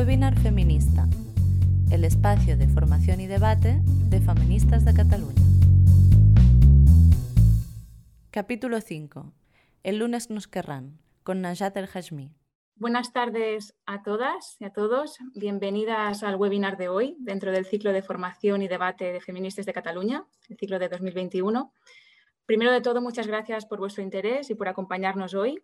Webinar Feminista, el espacio de formación y debate de feministas de Cataluña. Capítulo 5. El lunes nos querrán, con Najat El Hashmi. Buenas tardes a todas y a todos. Bienvenidas al webinar de hoy dentro del ciclo de formación y debate de feministas de Cataluña, el ciclo de 2021. Primero de todo, muchas gracias por vuestro interés y por acompañarnos hoy.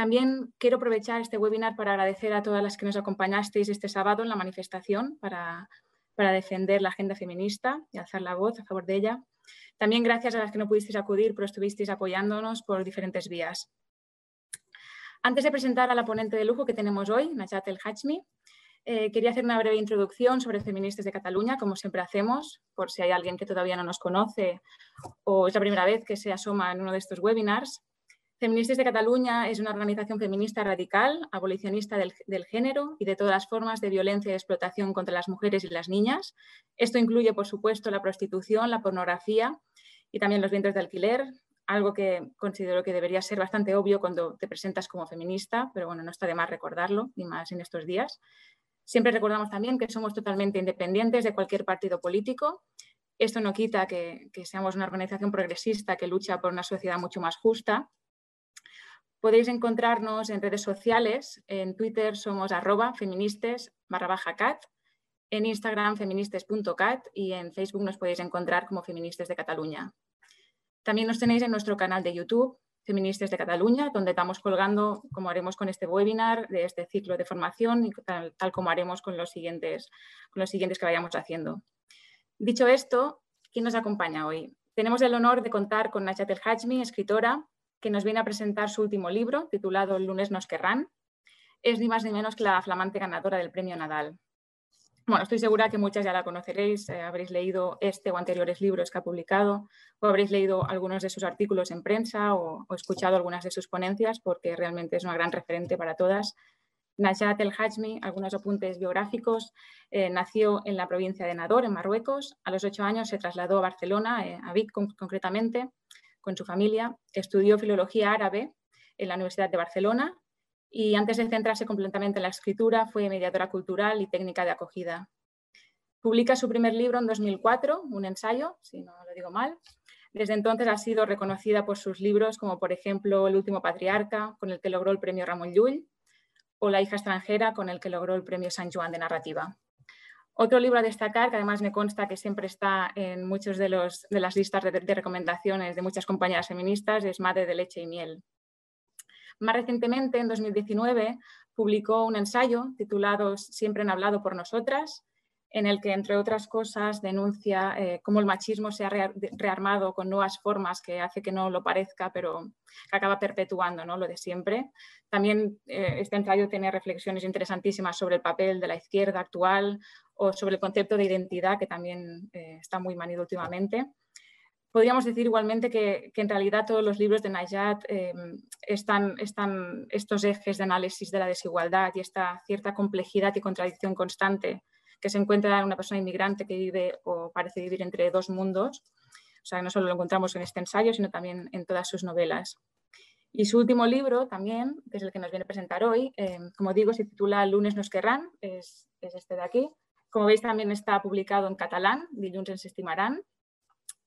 También quiero aprovechar este webinar para agradecer a todas las que nos acompañasteis este sábado en la manifestación para, para defender la agenda feminista y alzar la voz a favor de ella. También gracias a las que no pudisteis acudir, pero estuvisteis apoyándonos por diferentes vías. Antes de presentar a la ponente de lujo que tenemos hoy, Najat El Hachmi, eh, quería hacer una breve introducción sobre Feministas de Cataluña, como siempre hacemos, por si hay alguien que todavía no nos conoce o es la primera vez que se asoma en uno de estos webinars. Feministas de Cataluña es una organización feminista radical, abolicionista del, género y de todas las formas de violencia y explotación contra las mujeres y las niñas. Esto incluye, por supuesto, la prostitución, la pornografía y también los vientos de alquiler, algo que considero que debería ser bastante obvio cuando te presentas como feminista, pero bueno, no está de más recordarlo, ni más en estos días. Siempre recordamos también que somos totalmente independientes de cualquier partido político. Esto no quita que seamos una organización progresista que lucha por una sociedad mucho más justa. Podéis encontrarnos en redes sociales. En Twitter somos arroba feministes barra. En Instagram feministes.cat y en Facebook nos podéis encontrar como Feministas de Cataluña. También nos tenéis en nuestro canal de YouTube, Feministas de Cataluña, donde estamos colgando, como haremos con este webinar, de este ciclo de formación y tal, tal como haremos con los, siguientes, con los siguientes que vayamos haciendo. Dicho esto, ¿quién nos acompaña hoy? Tenemos el honor de contar con Najat El Hajmi, escritora, que nos viene a presentar su último libro, titulado El lunes nos querrán. Es ni más ni menos que la flamante ganadora del premio Nadal. Bueno, estoy segura que muchas ya la conoceréis, eh, habréis leído este o anteriores libros que ha publicado, o habréis leído algunos de sus artículos en prensa o, o escuchado algunas de sus ponencias, porque realmente es una gran referente para todas. Najat El Hajmi, algunos apuntes biográficos, eh, nació en la provincia de Nador, en Marruecos. A los ocho años se trasladó a Barcelona, eh, a Vic concretamente, con su familia. Estudió filología árabe en la Universidad de Barcelona y antes de centrarse completamente en la escritura fue mediadora cultural y técnica de acogida. Publica su primer libro en 2004, un ensayo, si no lo digo mal. Desde entonces ha sido reconocida por sus libros como por ejemplo El último patriarca, con el que logró el premio Ramón Llull, o La hija extranjera, con el que logró el premio San Juan de narrativa. Otro libro a destacar, que además me consta que siempre está en muchas de, de las listas de, de recomendaciones de muchas compañeras feministas, es Madre de leche y miel, más recientemente, en 2019, publicó un ensayo titulado Siempre han hablado por nosotras, en el que, entre otras cosas, denuncia eh, cómo el machismo se ha re rearmado con nuevas formas que hace que no lo parezca, pero que acaba perpetuando ¿no? lo de siempre. También eh, este ensayo tiene reflexiones interesantísimas sobre el papel de la izquierda actual o sobre el concepto de identidad, que también eh, está muy manido últimamente podríamos decir igualmente que, que, en realidad todos los libros de Najat eh, están, están estos ejes de análisis de la desigualdad y esta cierta complejidad y contradicción constante que se encuentra en una persona inmigrante que vive o parece vivir entre dos mundos. O sea, no solo lo encontramos en este ensayo, sino también en todas sus novelas. Y su último libro también, que es el que nos viene a presentar hoy, eh, como digo, se titula Lunes nos querrán, es, es, este de aquí. Como veis, también está publicado en catalán, Dilluns estimarán,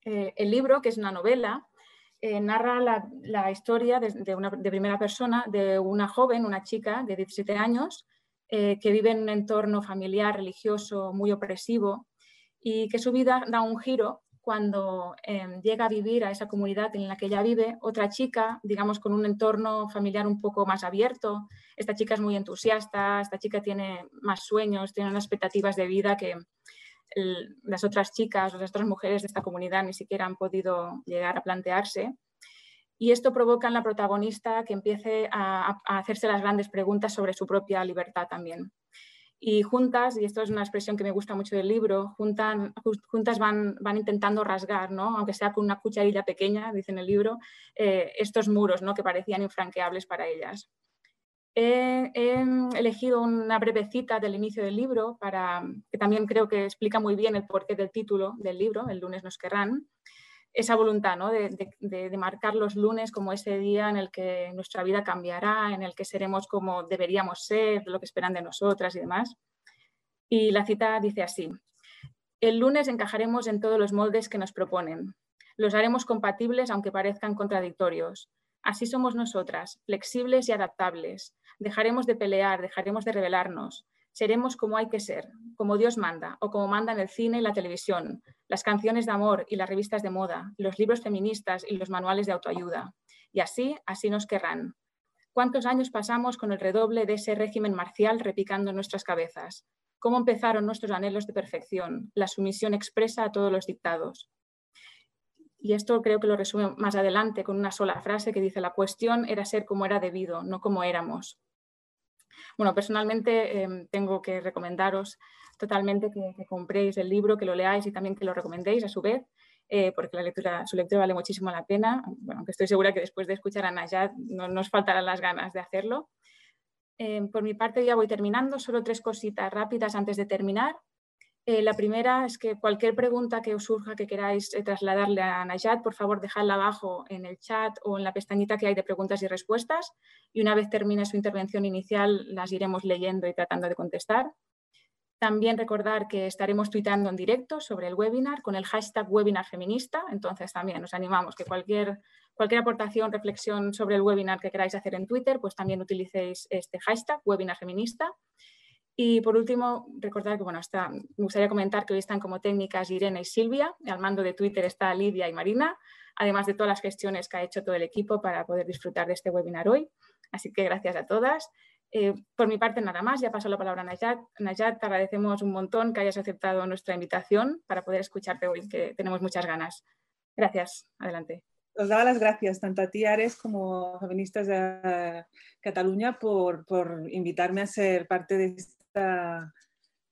eh, el libro, que es una novela, eh, narra la, historia de, de, una, de, primera persona de una joven, una chica de 17 años, eh, que vive en un entorno familiar, religioso, muy opresivo y que su vida da un giro cuando eh, llega a vivir a esa comunidad en la que ella vive otra chica, digamos, con un entorno familiar un poco más abierto. Esta chica es muy entusiasta, esta chica tiene más sueños, tiene unas expectativas de vida que, las otras chicas las otras mujeres de esta comunidad ni siquiera han podido llegar a plantearse. Y esto provoca en la protagonista que empiece a hacerse las grandes preguntas sobre su propia libertad también. Y juntas, y esto es una expresión que me gusta mucho del libro, juntas van, intentando rasgar, ¿no? aunque sea con una cucharilla pequeña, dice en el libro, eh, estos muros ¿no? que parecían infranqueables para ellas. He, he, elegido una breve cita del inicio del libro, para, que también creo que explica muy bien el porqué del título del libro, El lunes nos querrán. Esa voluntad ¿no? de, de, marcar los lunes como ese día en el que nuestra vida cambiará, en el que seremos como deberíamos ser, lo que esperan de nosotras y demás. Y la cita dice así, el lunes encajaremos en todos los moldes que nos proponen. Los haremos compatibles aunque parezcan contradictorios. Así somos nosotras, flexibles y adaptables. Dejaremos de pelear, dejaremos de rebelarnos. Seremos como hay que ser, como Dios manda o como mandan el cine y la televisión, las canciones de amor y las revistas de moda, los libros feministas y los manuales de autoayuda. Y así, así nos querrán. ¿Cuántos años pasamos con el redoble de ese régimen marcial repicando nuestras cabezas? ¿Cómo empezaron nuestros anhelos de perfección, la sumisión expresa a todos los dictados? Y esto creo que lo resume más adelante con una sola frase que dice, la cuestión era ser como era debido, no como éramos. Bueno, personalmente em, tengo que recomendaros totalmente que, compréis el libro, que lo leáis y también que lo recomendéis a su vez, eh, porque la lectura, su lectura vale muchísimo la pena, bueno, aunque estoy segura que después de escuchar a Najat no nos faltarán las ganas de hacerlo. Em, por mi parte ya voy terminando, solo tres cositas rápidas antes de terminar. Eh, la primera es que cualquier pregunta que os surja que queráis eh, trasladarle a Najat, por favor dejadla abajo en el chat o en la pestañita que hay de preguntas y respuestas y una vez termine su intervención inicial las iremos leyendo y tratando de contestar. También recordar que estaremos tuitando en directo sobre el webinar con el hashtag webinar feminista, entonces también os animamos que cualquier, cualquier aportación, reflexión sobre el webinar que queráis hacer en Twitter, pues también utilicéis este hashtag webinar feminista. Y por último, recordar que bueno, está, me gustaría comentar que hoy están como técnicas Irene y Silvia, al mando de Twitter está Lidia y Marina, además de todas las gestiones que ha hecho todo el equipo para poder disfrutar de este webinar hoy. Así que gracias a todas eh, por mi parte, nada más. Ya paso la palabra a Najat. Najat, te agradecemos un montón que hayas aceptado nuestra invitación para poder escucharte hoy, que tenemos muchas ganas. Gracias. Adelante. Os daba las gracias tanto a ti, Ares, como a Feministas de Cataluña por, por invitarme a ser parte de esta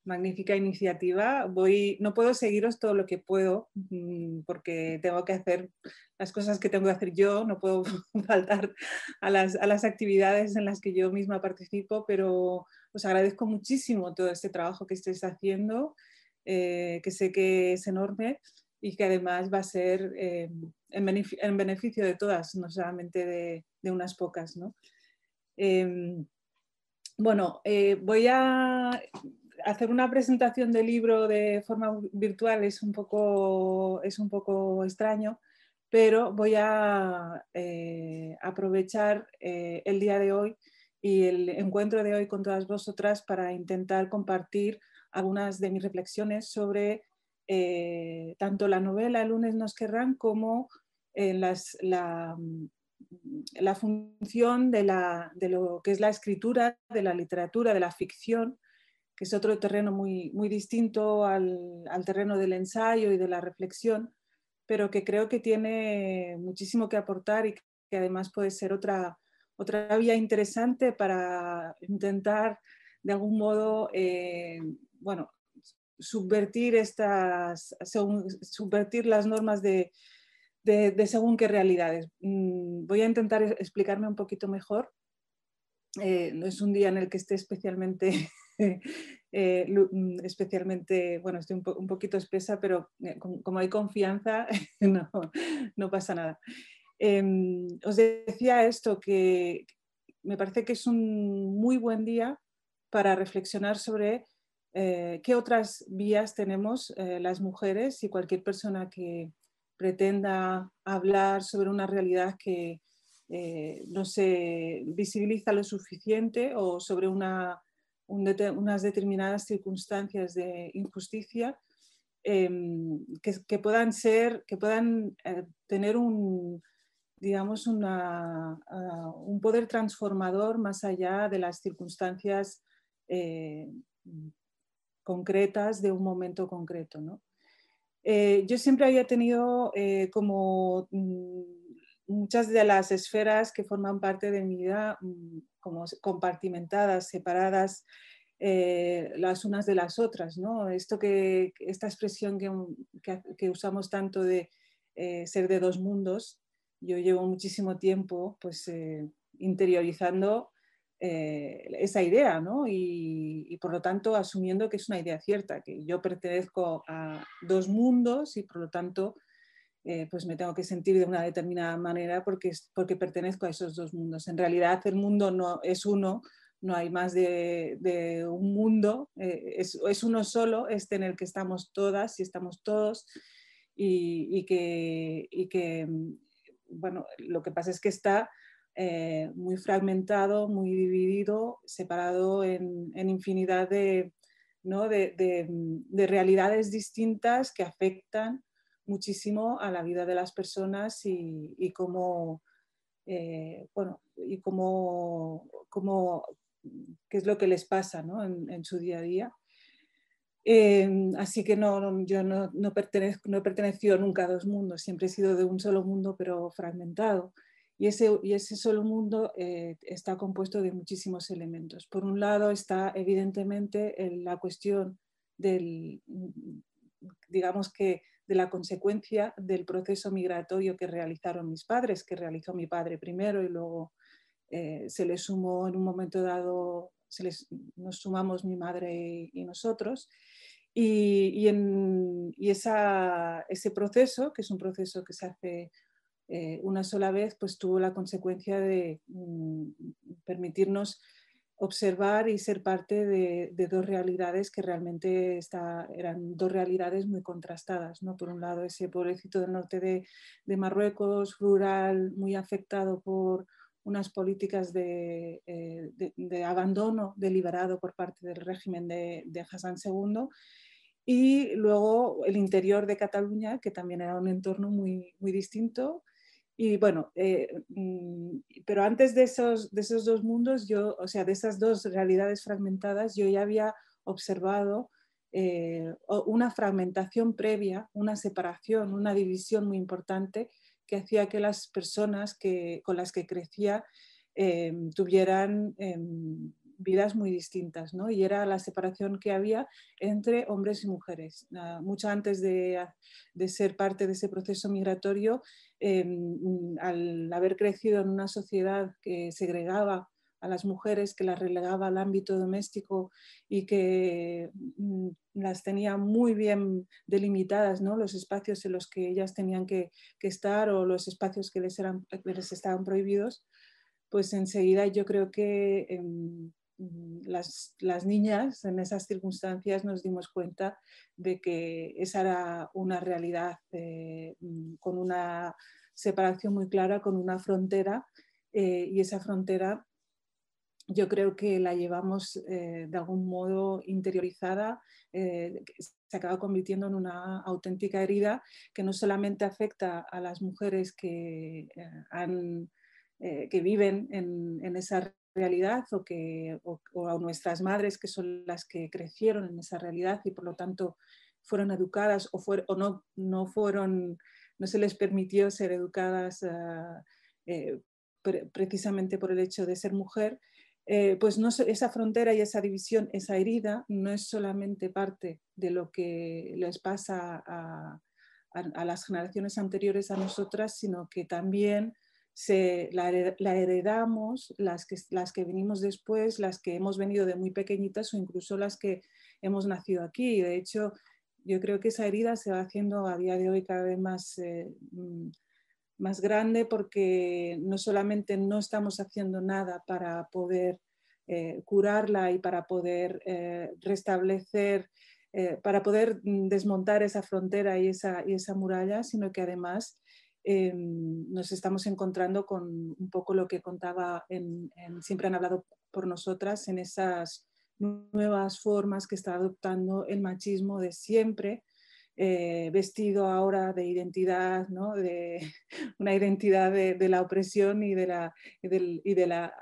magnífica iniciativa. Voy, no puedo seguiros todo lo que puedo mm, porque tengo que hacer las cosas que tengo que hacer yo, no puedo faltar a las, a las actividades en las que yo misma participo, pero os agradezco muchísimo todo este trabajo que estáis haciendo, eh, que sé que es enorme y que además va a ser eh, en, beneficio, de todas, no solamente de, de unas pocas. ¿no? Em, bueno, eh, voy a hacer una presentación del libro de forma virtual es un poco, es un poco extraño, pero voy a eh, aprovechar eh, el día de hoy y el encuentro de hoy con todas vosotras para intentar compartir algunas de mis reflexiones sobre tanto la novela El lunes nos querrán como las, la, la, función de, la, de lo que es la escritura, de la literatura, de la ficción que es otro terreno muy, muy distinto al, terreno del ensayo y de la reflexión, pero que creo que tiene muchísimo que aportar y que además puede ser otra, otra vía interesante para intentar de algún modo, eh, bueno, subvertir, estas, subvertir las normas de, según qué realidades. Mm, voy a intentar explicarme un poquito mejor. Eh, no es un día en el que esté especialmente Eh, mm, especialmente, bueno, estoy un, poquito espesa, pero eh, como, hay confianza, no, pasa nada. Em, os decía esto, que me parece que es un muy buen día para reflexionar sobre qué otras vías tenemos las mujeres y cualquier persona que pretenda hablar sobre una realidad que no se visibiliza lo suficiente o sobre una unas determinadas circunstancias de injusticia em, que, puedan ser, que puedan eh, tener un, digamos, ah, un poder transformador más allá de las circunstancias eh, concretas de un momento concreto. Eh, yo siempre había tenido como mm, muchas de las esferas que forman parte de mi vida mm, como compartimentadas, separadas eh, las unas de las otras. ¿no? Esto que, esta expresión que, que, usamos tanto de eh, ser de dos mundos, yo llevo muchísimo tiempo pues, eh, esa idea ¿no? y, y, por lo tanto asumiendo que es una idea cierta, que yo pertenezco a dos mundos y por lo tanto eh, pues me tengo que sentir de una determinada manera porque, porque pertenezco a esos dos mundos. En realidad el mundo no es uno, no hay más de, un mundo, eh, es, uno solo, este en el que estamos todas y estamos todos y, que, que, bueno, lo que pasa es que está eh, muy fragmentado, muy dividido, separado en, infinidad de, ¿no? de, realidades distintas que afectan muchísimo a la vida de las personas y, y cómo, eh, bueno, y cómo, cómo, qué es lo que les pasa en, su día a día. Eh, así que no, yo no, no, pertenezco, no he pertenecido nunca a dos mundos, siempre he sido de un solo mundo, pero fragmentado. Y ese, y ese solo mundo eh, está compuesto de muchísimos elementos. Por un lado está evidentemente la cuestión del, digamos que de la consecuencia del proceso migratorio que realizaron mis padres, que realizó mi padre primero y luego eh, se le sumó en un momento dado, se les, nos sumamos mi madre y, nosotros. Y, esa, ese proceso, que es un proceso que se hace eh, una sola vez, pues tuvo la consecuencia de mm, permitirnos observar y ser parte de, dos realidades que realmente eran dos realidades muy contrastadas. ¿no? Por un lado, ese pueblecito del norte de, Marruecos, rural, muy afectado por unas políticas de, eh, abandono deliberado por parte del régimen de, Hassan II y luego el interior de Cataluña, que también era un entorno muy, muy distinto. Y bueno, eh, mm, pero antes de esos, de esos dos mundos, yo, o sea, de esas dos realidades fragmentadas, yo ya había observado eh, una fragmentación previa, una separación, una división muy importante que hacía que las personas que, con las que crecía em, tuvieran em, vidas muy distintas, ¿no? Y era la separación que había entre hombres y mujeres. Ah, mucho antes de, de, ser parte de ese proceso migratorio, em, al haber crecido en una sociedad que segregaba a las mujeres, que las relegaba al ámbito doméstico y que mm, las tenía muy bien delimitadas, ¿no? los espacios en los que ellas tenían que, estar o los espacios que les, eran, les estaban prohibidos, pues enseguida yo creo que em, las, niñas en esas circunstancias nos dimos cuenta de que esa era una realidad eh, mm, con una separación muy clara, con una frontera eh, y esa frontera yo creo que la llevamos eh, de algún modo interiorizada, se acaba convirtiendo en una auténtica herida que no solamente afecta a las mujeres que, eh, que viven en, esa realidad o, que, a nuestras madres que son las que crecieron en esa realidad y por lo tanto fueron educadas o, o no, no, fueron, no se les permitió ser educadas precisamente por el hecho de ser mujer, eh, pues no, esa frontera y esa división, esa herida, no es solamente parte de lo que les pasa a, las generaciones anteriores a nosotras, sino que también se, la, heredamos las que, las que venimos después, las que hemos venido de muy pequeñitas o incluso las que hemos nacido aquí. De hecho, yo creo que esa herida se va haciendo a día de hoy cada vez más, eh, mm, más grande porque no solamente no estamos haciendo nada para poder eh, curarla y para poder eh, restablecer, para poder mm, desmontar esa frontera y esa, y esa muralla, sino que además nos estamos encontrando con un poco lo que contaba, en, siempre han hablado por nosotras, en esas nuevas formas que está adoptando el machismo de siempre, eh, vestido ahora de identidad, ¿no? de una identidad de, la opresión y, de la, y, de la,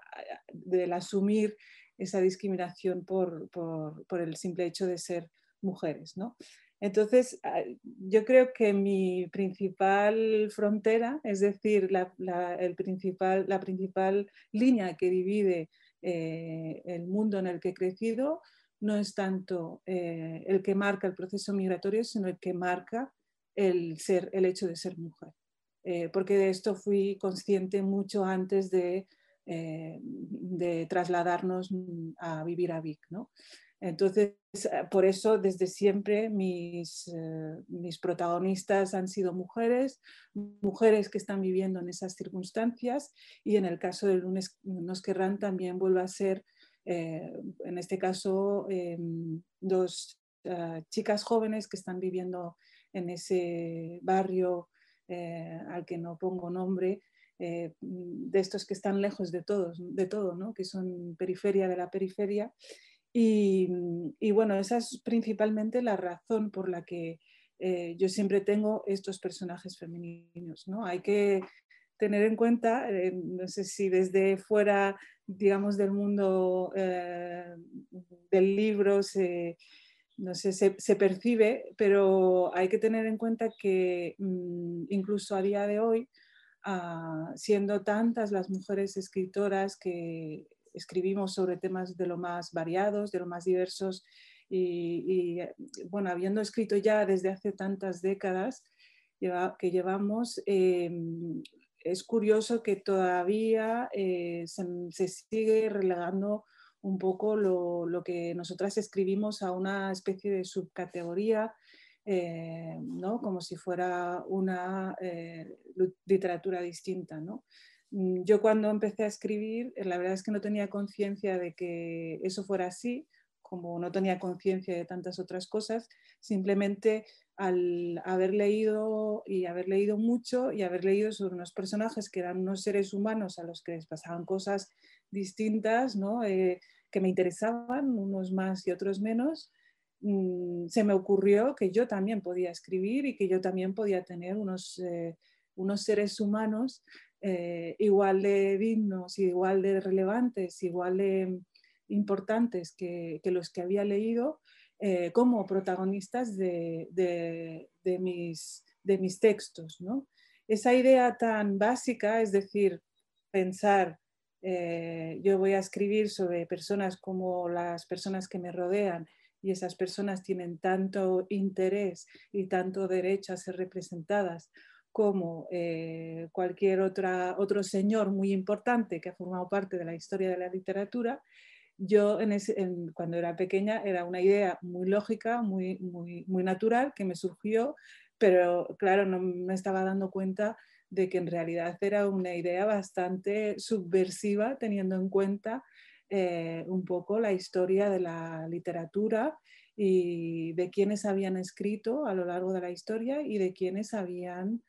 del asumir esa discriminación por, por, por, el simple hecho de ser mujeres. ¿no? Entonces, ah, yo creo que mi principal frontera, es decir, la, el principal, la principal línea que divide eh, el mundo en el que he crecido, no es tanto eh, el que marca el proceso migratorio, sino el que marca el, ser, el hecho de ser mujer. Eh, porque de esto fui consciente mucho antes de, de trasladarnos a vivir a Vic. ¿no? Entonces, eh, por eso desde siempre mis, eh, mis, protagonistas han sido mujeres, mujeres que están viviendo en esas circunstancias y en el caso de Lunes nos querrán también vuelve a ser, eh, en este caso, dos chicas jóvenes que están viviendo en ese barrio al que no pongo nombre, de estos que están lejos de todos, de todo, ¿no? que son periferia de la periferia Mm, y, bueno, esa es principalmente la razón por la que eh, yo siempre tengo estos personajes femeninos. ¿no? Hay que tener en cuenta, eh, no sé si desde fuera, digamos, del mundo eh, del libro se, no sé, se, percibe, pero hay que tener en cuenta que mm, incluso a día de hoy, ah, siendo tantas las mujeres escritoras que escribimos sobre temas de lo más variados, de lo más diversos y, bueno, habiendo escrito ya desde hace tantas décadas que llevamos, em, es curioso que todavía eh, se, sigue relegando un poco lo, que nosotras escribimos a una especie de subcategoría, eh, ¿no? como si fuera una eh, literatura distinta. ¿no? Mm, yo cuando empecé a escribir, eh, la verdad es que no tenía conciencia de que eso fuera así, como no tenía conciencia de tantas otras cosas, simplemente al haber leído y haber leído mucho y haber leído sobre unos personajes que eran unos seres humanos a los que les pasaban cosas distintas, ¿no? Eh, que me interesaban, unos más y otros menos, mm, se me ocurrió que yo también podía escribir y que yo también podía tener unos, eh, unos seres humanos eh, igual de dignos, igual de relevantes, igual de importantes que, los que había leído eh, como protagonistas de, mis, textos. Esa idea tan básica, es decir, pensar, eh, yo voy a escribir sobre personas como las personas que me rodean y esas personas tienen tanto interés y tanto derecho a ser representadas como eh, cualquier otra, otro señor muy importante que ha formado parte de la historia de la literatura, yo cuando era pequeña era una idea muy lógica, muy, muy, muy natural que me surgió, pero claro, no me estaba dando cuenta de que en realidad era una idea bastante subversiva teniendo en cuenta eh, un poco la historia de la literatura y de quienes habían escrito a lo largo de la historia y de quienes habían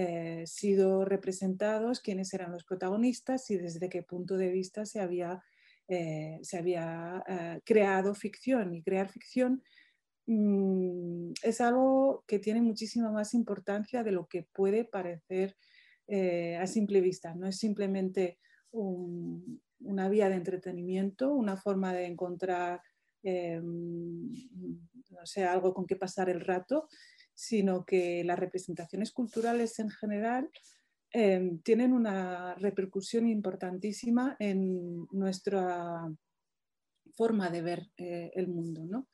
eh, sido representados, quiénes eran los protagonistas y desde qué punto de vista se había, eh, se había eh, creado ficción. Y crear ficción mm, es algo que tiene muchísima más importancia de lo que puede parecer a simple vista. No es simplemente una vía de entretenimiento, una forma de encontrar no sé, algo con que pasar el rato, sino que las representaciones culturales en general em, tienen una repercusión importantísima en nuestra forma de ver eh, el mundo.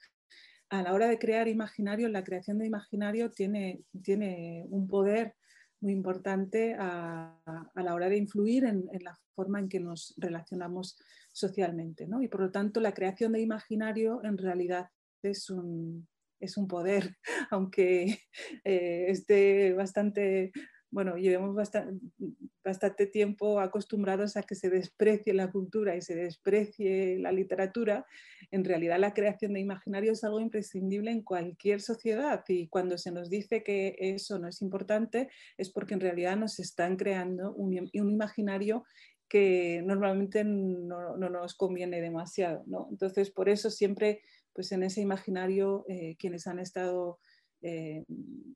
A la hora de crear imaginario, la creación de imaginario tiene, tiene un poder muy importante a, la hora de influir en, la forma en que nos relacionamos socialmente. Y por lo tanto, la creación de imaginario en realidad es un, es un poder, aunque eh, esté bastante, bueno, llevemos bastante, tiempo acostumbrados a que se desprecie la cultura y se desprecie la literatura, en realidad la creación de imaginario es algo imprescindible en cualquier sociedad y cuando se nos dice que eso no es importante es porque en realidad nos están creando un, imaginario que normalmente no, no, nos conviene demasiado. ¿no? Entonces, por eso siempre pues en ese imaginario eh, quienes han estado eh,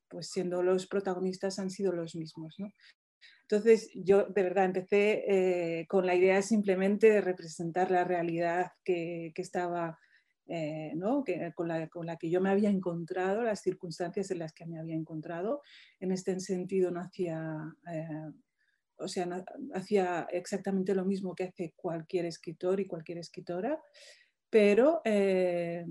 pues siendo los protagonistas han sido los mismos. Entonces yo de verdad empecé eh, con la idea simplemente de representar la realidad que, estaba, con, la, con, la, que yo me había encontrado, las circunstancias en las que me había encontrado. En este sentido no hacía, o sea, hacía exactamente lo mismo que hace cualquier escritor y cualquier escritora pero eh,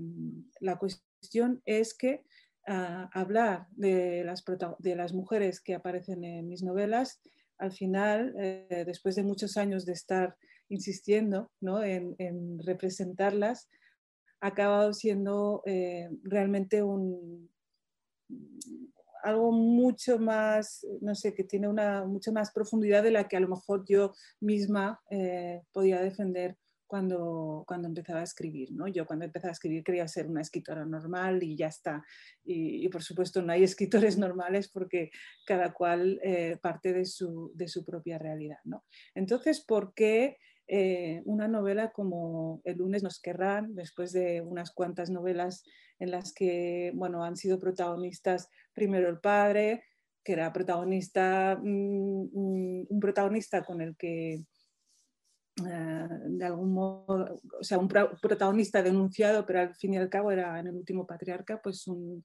la cuestión es que ah, hablar de las, mujeres que aparecen en mis novelas, al final, eh, después de muchos años de estar insistiendo en, representarlas, ha acabado siendo realmente un, algo mucho más, no sé, que tiene una mucha más profundidad de la que a lo mejor yo misma eh, podía defender cuando, cuando empezaba a escribir. ¿no? Yo cuando empezaba a escribir quería ser una escritora normal y ya está. Y, por supuesto no hay escritores normales porque cada cual eh, parte de su, de su, propia realidad. ¿no? Entonces, ¿por qué eh, una novela como El lunes nos querrán, después de unas cuantas novelas en las que bueno, han sido protagonistas primero el padre, que era protagonista, mm, mm, un protagonista con el que de algún modo, o sea, un protagonista denunciado, pero al fin y al cabo era en el último patriarca, pues un,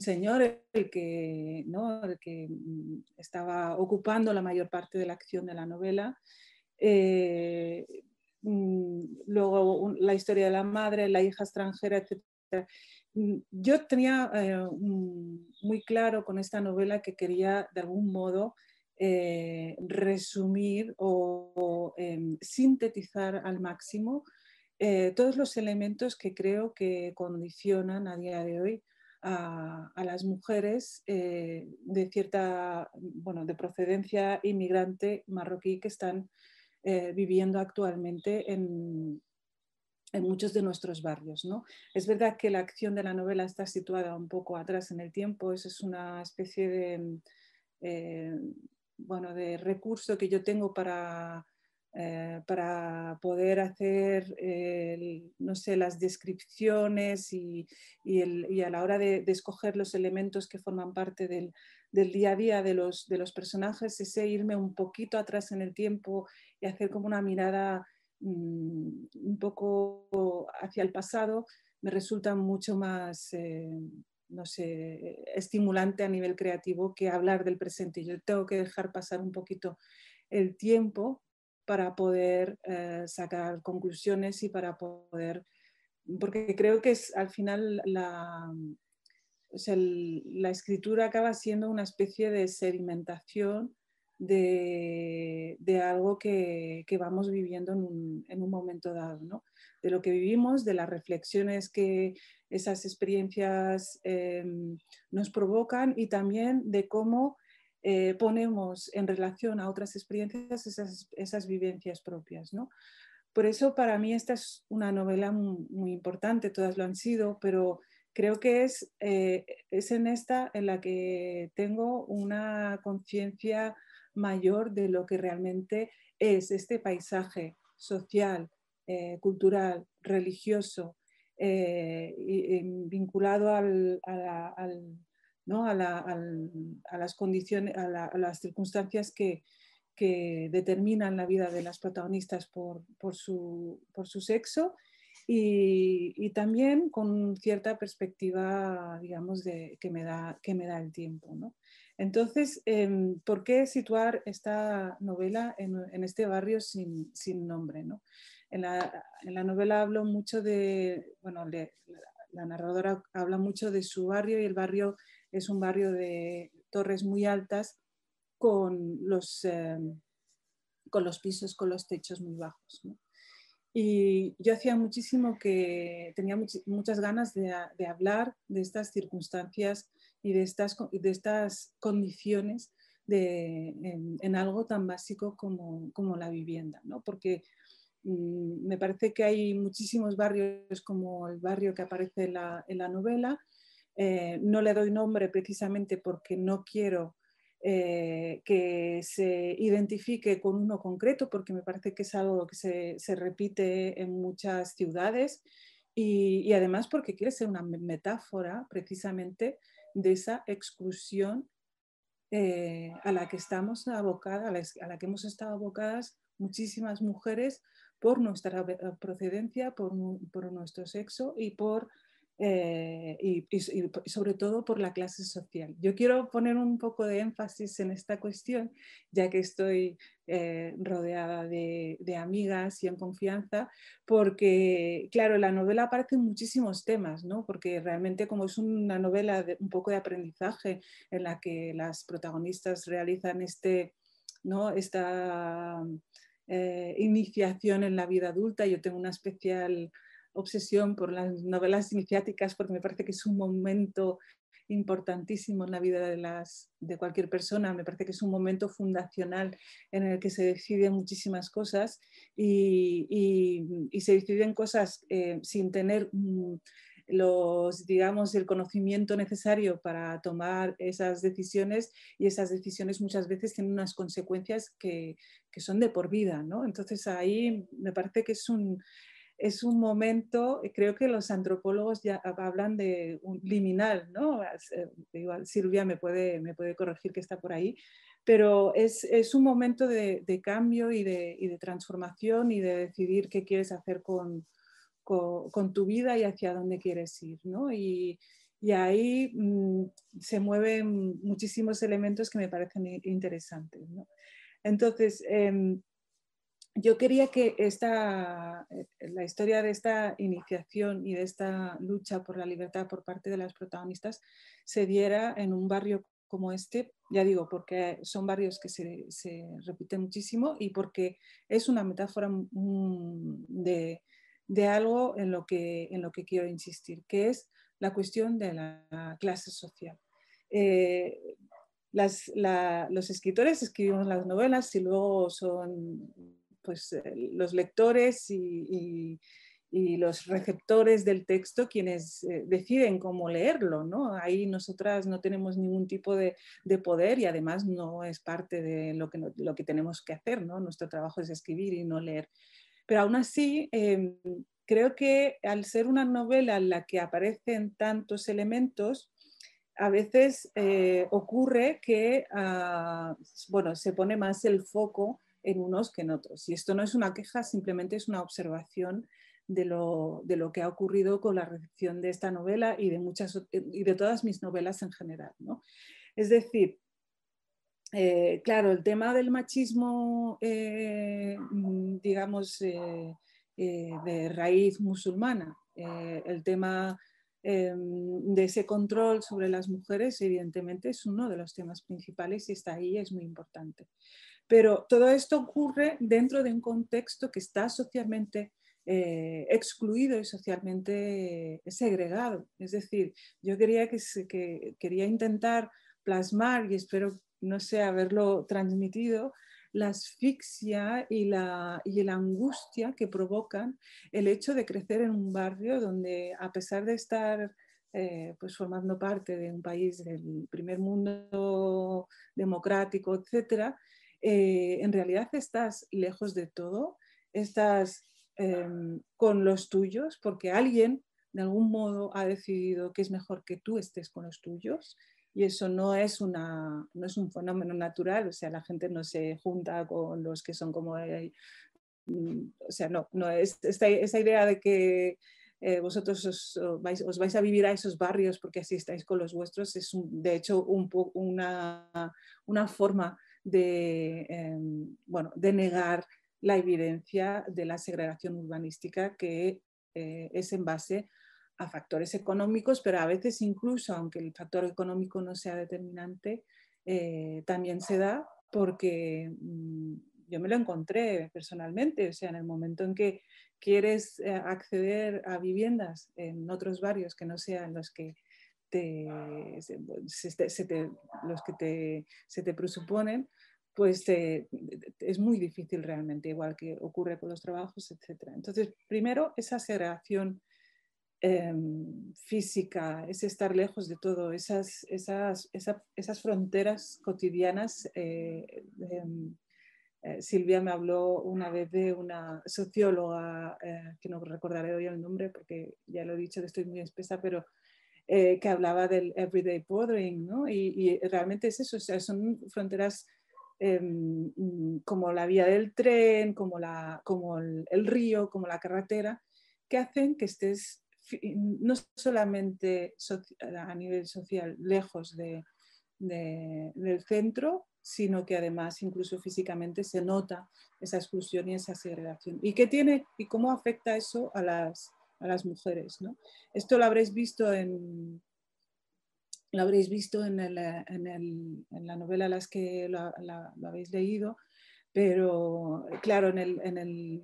señor el que, ¿no? el que mm, estaba ocupando la mayor parte de la acción de la novela. Eh, luego la historia de la madre, la hija extranjera, etc. Mm, yo tenía eh, muy claro con esta novela que quería de algún modo eh, resumir o, em, sintetizar al máximo eh, todos los elementos que creo que condicionan a día de hoy a, las mujeres de cierta, bueno, de procedencia inmigrante marroquí que están viviendo actualmente en, en muchos de nuestros barrios. ¿no? Es verdad que la acción de la novela está situada un poco atrás en el tiempo, eso es una especie de, eh, bueno, de recurso que yo tengo para, eh, para poder hacer no sé, las descripciones y, a la hora de, escoger los elementos que forman parte del, del día a día de los, de los personajes, ese irme un poquito atrás en el tiempo y hacer como una mirada Mm, un poco hacia el pasado me resulta mucho más, eh, no sé, estimulante a nivel creativo que hablar del presente. Yo tengo que dejar pasar un poquito el tiempo para poder eh, sacar conclusiones y para poder, porque creo que es al final la, la escritura acaba siendo una especie de sedimentación de, algo que, vamos viviendo en un, momento dado, ¿no? de lo que vivimos, de las reflexiones que esas experiencias em, nos provocan y también de cómo eh, ponemos en relación a otras experiencias esas, vivencias propias. ¿no? Por eso para mí esta es una novela muy, importante, todas lo han sido, pero creo que es, eh, es en esta en la que tengo una conciencia mayor de lo que realmente es este paisaje social, eh, cultural, religioso, eh, vinculado a, las condiciones, a, las circunstancias que, determinan la vida de las protagonistas por, su, sexo y, también con cierta perspectiva, digamos, de, que, me da, que me da el tiempo. ¿no? Entonces, em, ¿por qué situar esta novela en, este barrio sin, nombre? En, la, novela hablo mucho de, bueno, la narradora habla mucho de su barrio y el barrio es un barrio de torres muy altas con los, em, pisos, con los techos muy bajos. Y yo hacía muchísimo que tenía muchas ganas de hablar de estas circunstancias y de estas, de estas condiciones de, en, algo tan básico como, como la vivienda, ¿no? porque mm, me parece que hay muchísimos barrios como el barrio que aparece en la, en la novela. Eh, no le doy nombre precisamente porque no quiero eh, que se identifique con uno concreto, porque me parece que es algo que se, se repite en muchas ciudades y, y, además porque quiere ser una metáfora precisamente de esa exclusión eh, a la que estamos abocadas, a la, que hemos estado abocadas muchísimas mujeres por nuestra procedencia, por, por nuestro sexo y por eh, y, sobre todo por la clase social. Yo quiero poner un poco de énfasis en esta cuestión, ya que estoy eh, rodeada de, amigas y en confianza, porque, claro, la novela aparece en muchísimos temas, ¿no? porque realmente como es una novela un poco de aprendizaje en la que las protagonistas realizan este, ¿no? esta eh, iniciación en la vida adulta, yo tengo una especial obsesión por las novelas iniciáticas porque me parece que es un momento importantísimo en la vida de, las, de cualquier persona. Me parece que es un momento fundacional en el que se deciden muchísimas cosas y, se deciden cosas eh, sin tener mm, los, digamos, el conocimiento necesario para tomar esas decisiones y esas decisiones muchas veces tienen unas consecuencias que, que son de por vida. ¿no? Entonces ahí me parece que es un, es un momento, eh, creo que los antropólogos ya hablan de un liminal, ¿no? Eh, igual Silvia me puede, me puede corregir que está por ahí, pero es, es un momento de, de cambio y de, y de, transformación y de decidir qué quieres hacer con, con, con tu vida y hacia dónde quieres ir, ¿no? Y, y ahí mmm, se mueven muchísimos elementos que me parecen interesantes, ¿no? Entonces, eh, yo quería que esta, eh, la historia de esta iniciación y de esta lucha por la libertad por parte de las protagonistas se diera en un barrio como este, ya digo, porque son barrios que se, se repiten muchísimo y porque es una metáfora de, de, algo en lo, que, en lo que quiero insistir, que es la cuestión de la clase social. Eh, los escritores escribimos las novelas y luego son pues, eh, los lectores y, los receptores del texto quienes eh, deciden cómo leerlo. ¿no? Ahí nosotras no tenemos ningún tipo de, poder y además no es parte de lo que, lo que tenemos que hacer. ¿no? Nuestro trabajo es escribir y no leer. Pero aún así, em, creo que al ser una novela en la que aparecen tantos elementos, a veces eh, ocurre que ah, bueno, se pone más el foco en unos que en otros. Y esto no es una queja, simplemente es una observación de lo, de lo que ha ocurrido con la recepción de esta novela y de, muchas, y de todas mis novelas en general. ¿no? Es decir, eh, claro, el tema del machismo, eh, digamos, eh, de raíz musulmana, el tema de ese control sobre las mujeres, evidentemente, es uno de los temas principales y está ahí, es muy importante. Pero todo esto ocurre dentro de un contexto que está socialmente eh, excluido y socialmente segregado. Es decir, yo quería, que, quería intentar plasmar, y espero, no sé, haberlo transmitido, la asfixia y la, y la angustia que provocan el hecho de crecer en un barrio donde, a pesar de estar eh, pues formando parte de un país del primer mundo democrático, etcétera, eh, en realidad estás lejos de todo, estás em, con los tuyos, porque alguien de algún modo ha decidido que es mejor que tú estés con los tuyos y eso no es, una, no es un fenómeno natural, o sea, la gente no se junta con los que son como... Mm, o sea, no, no es esta, esa idea de que eh, vosotros os vais, os vais, a vivir a esos barrios porque así estáis con los vuestros, es de hecho un, una, una forma de, em, bueno, de negar la evidencia de la segregación urbanística que eh, es en base a factores económicos, pero a veces incluso, aunque el factor económico no sea determinante, eh, también se da porque mm, yo me lo encontré personalmente, o sea, en el momento en que quieres eh, acceder a viviendas en otros barrios que no sean los que los que te, se te presuponen, pues es muy difícil realmente, igual que ocurre con los trabajos, etc. Entonces, primero, esa segregación em, física, es estar lejos de todo, esas, esas, esas, fronteras cotidianas. Eh, em, eh, Silvia me habló una vez de una socióloga, eh, que no recordaré hoy el nombre porque ya lo he dicho que estoy muy espesa, pero eh, que hablaba del everyday bordering, ¿no? Y, realmente es eso, o sea, son fronteras em, como la vía del tren, como, la, como el, río, como la carretera, que hacen que estés no solamente a nivel social lejos de, del centro, sino que además incluso físicamente se nota esa exclusión y esa segregación. ¿Y qué tiene y cómo afecta eso a las, a las mujeres. ¿no? Esto lo habréis visto en, lo habréis visto en, el, en, el, en la novela las que lo, habéis leído, pero claro, en el,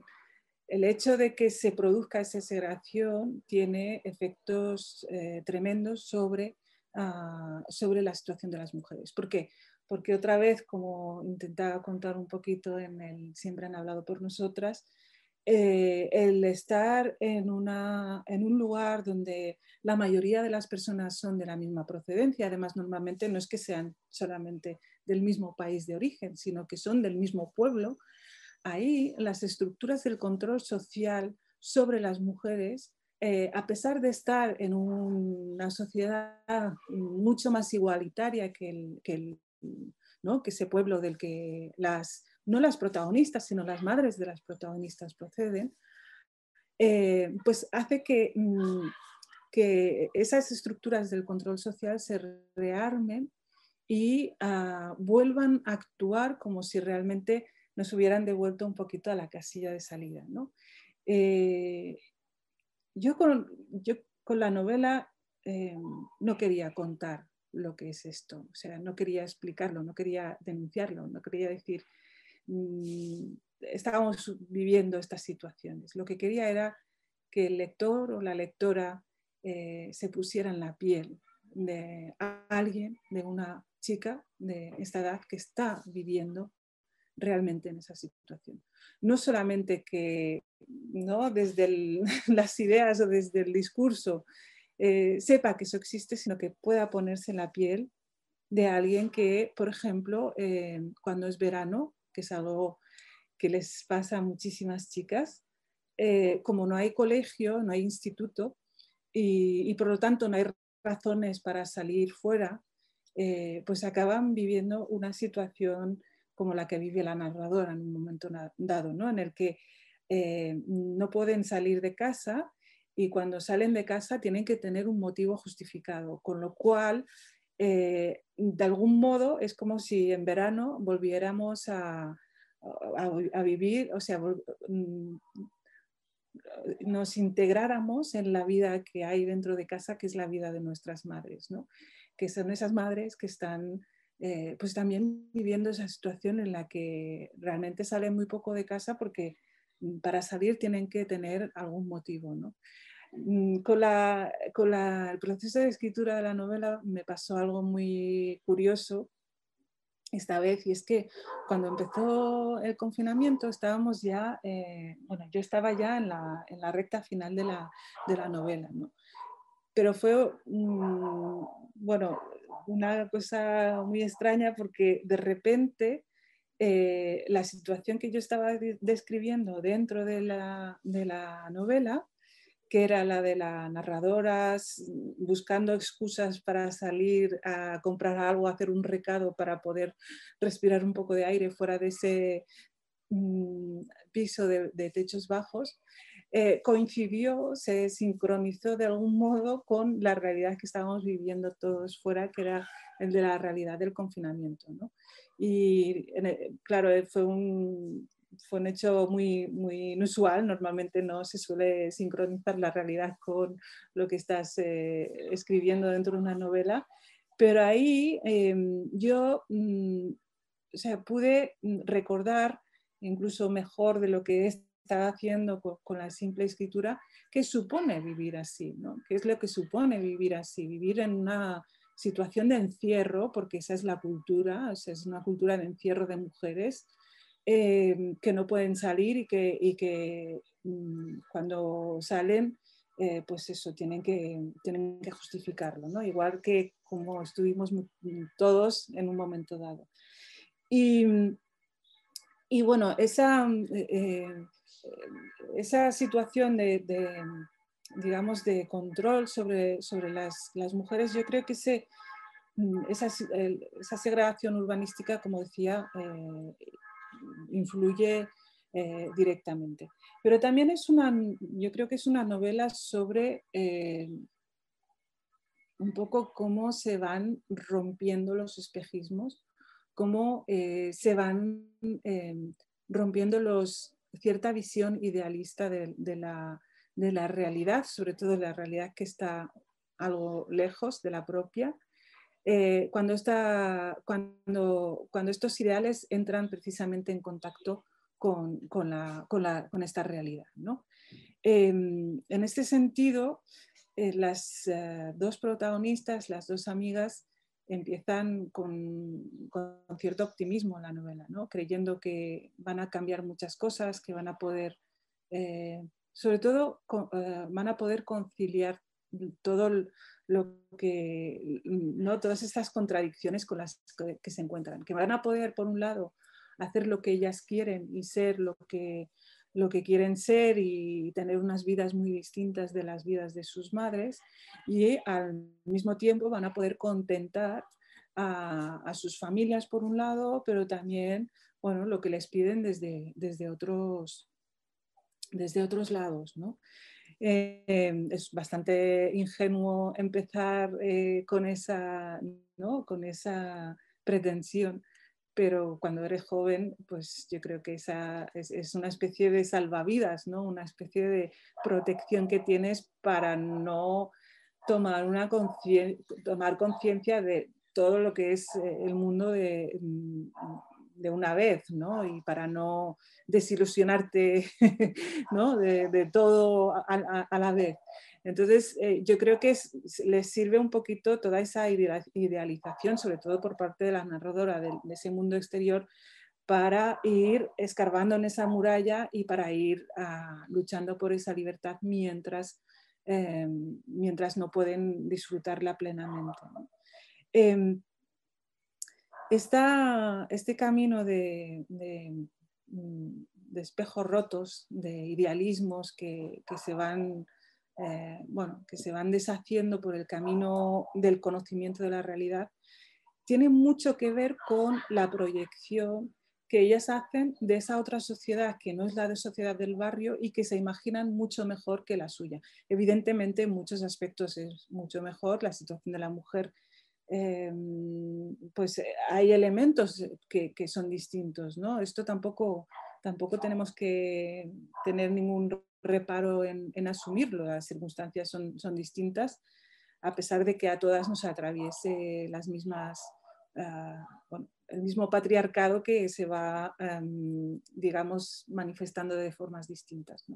el hecho de que se produzca esa segregación tiene efectos eh, tremendos sobre, ah, sobre la situación de las mujeres. ¿Por qué? Porque otra vez, como intentaba contar un poquito en el Siempre han hablado por nosotras, eh, el estar en, una, en, un lugar donde la mayoría de las personas son de la misma procedencia, además normalmente no es que sean solamente del mismo país de origen, sino que son del mismo pueblo, ahí las estructuras del control social sobre las mujeres, eh, a pesar de estar en una sociedad mucho más igualitaria que, que, ese pueblo del que las, no las protagonistas, sino las madres de las protagonistas proceden, eh, pues hace que, mm, que, esas estructuras del control social se rearmen y ah, vuelvan a actuar como si realmente nos hubieran devuelto un poquito a la casilla de salida. ¿no? Eh, yo, con, yo, con, la novela eh, no quería contar lo que es esto, o sea, no quería explicarlo, no quería denunciarlo, no quería decir, mm, estábamos viviendo estas situaciones. Lo que quería era que el lector o la lectora eh, se pusiera en la piel de alguien, de una chica de esta edad que está viviendo realmente en esa situación. No solamente que ¿no? desde las ideas o desde el discurso eh, sepa que eso existe, sino que pueda ponerse en la piel de alguien que, por ejemplo, eh, cuando es verano, que es algo que les pasa a muchísimas chicas, eh, como no hay colegio, no hay instituto y, por lo tanto no hay razones para salir fuera, pues acaban viviendo una situación como la que vive la narradora en un momento dado, ¿no? en el que eh, no pueden salir de casa y cuando salen de casa tienen que tener un motivo justificado, con lo cual, eh, de algún modo, es como si en verano volviéramos a, vivir, o sea, mm, nos integráramos en la vida que hay dentro de casa, que es la vida de nuestras madres, ¿no? que son esas madres que están eh, pues también viviendo esa situación en la que realmente salen muy poco de casa porque mm, para salir tienen que tener algún motivo. ¿no? Mm, con, la, con el proceso de escritura de la novela me pasó algo muy curioso esta vez y es que cuando empezó el confinamiento estábamos ya, eh, bueno, yo estaba ya en la, en la recta final de la, de la novela, ¿no? pero fue, mm, bueno, una cosa muy extraña porque de repente eh, la situación que yo estaba describiendo dentro de la, de la novela, que era la de las narradoras buscando excusas para salir a comprar algo, hacer un recado para poder respirar un poco de aire fuera de ese mm, piso de, techos bajos, eh, coincidió, se sincronizó de algún modo con la realidad que estábamos viviendo todos fuera, que era el de la realidad del confinamiento. Y claro, eh, fue un, fue un hecho muy, muy inusual. Normalmente no se suele sincronizar la realidad con lo que estás eh, escribiendo dentro de una novela. Pero ahí em, yo mm, o sea, pude recordar incluso mejor de lo que es está haciendo con, la simple escritura, ¿qué supone vivir así? ¿no? ¿Qué es lo que supone vivir así? Vivir en una situación de encierro, porque esa es la cultura, es una cultura de encierro de mujeres eh, que no pueden salir y que, y que mm, cuando salen, eh, pues eso, tienen que, tienen que justificarlo, ¿no? igual que como estuvimos todos en un momento dado. Y, y bueno, esa, eh, esa situación de, digamos, de control sobre, sobre las, las, mujeres, yo creo que mm, esa, esa segregación urbanística, como decía, eh, influye eh, directamente. Pero también es una, yo creo que es una novela sobre eh, un poco cómo se van rompiendo los espejismos, cómo se van rompiendo los, cierta visión idealista de, la, realidad, sobre todo de la realidad que está algo lejos de la propia, eh, cuando, estos ideales entran precisamente en contacto con, esta realidad. Em, en este sentido, eh, las eh, dos protagonistas, las dos amigas, empiezan con, cierto optimismo la novela, creyendo que van a cambiar muchas cosas, que van a poder, sobre todo, van a poder conciliar todo lo que, ¿no? todas estas contradicciones con las que, se encuentran, que van a poder, por un lado, hacer lo que ellas quieren y ser lo que, lo que quieren ser y tener unas vidas muy distintas de las vidas de sus madres y al mismo tiempo van a poder contentar a, sus familias por un lado, pero también bueno, lo que les piden desde, desde, otros, desde otros lados. ¿no? Eh, es bastante ingenuo empezar eh, con, esa, ¿no? con esa pretensión, pero cuando eres joven, pues yo creo que esa es, una especie de salvavidas, ¿no? una especie de protección que tienes para no tomar conciencia de todo lo que es eh, el mundo de, mm, de una vez, ¿no? Y para no desilusionarte ¿no? De, todo a, la vez. Entonces, eh, yo creo que les sirve un poquito toda esa idealización, sobre todo por parte de la narradora de, ese mundo exterior, para ir escarbando en esa muralla y para ir ah, luchando por esa libertad mientras, em, mientras no pueden disfrutarla plenamente. Em, este camino de, mm, de, espejos rotos, de idealismos que, se van, eh, bueno, que se van deshaciendo por el camino del conocimiento de la realidad, tiene mucho que ver con la proyección que ellas hacen de esa otra sociedad que no es la de sociedad del barrio y que se imaginan mucho mejor que la suya. Evidentemente, en muchos aspectos es mucho mejor, la situación de la mujer Em, pues eh, hay elementos que, son distintos. ¿no? Esto tampoco, tampoco tenemos que tener ningún reparo en, asumirlo. Las circunstancias son, son, distintas, a pesar de que a todas nos atraviese las mismas, ah, el mismo patriarcado que se va, em, digamos, manifestando de formas distintas.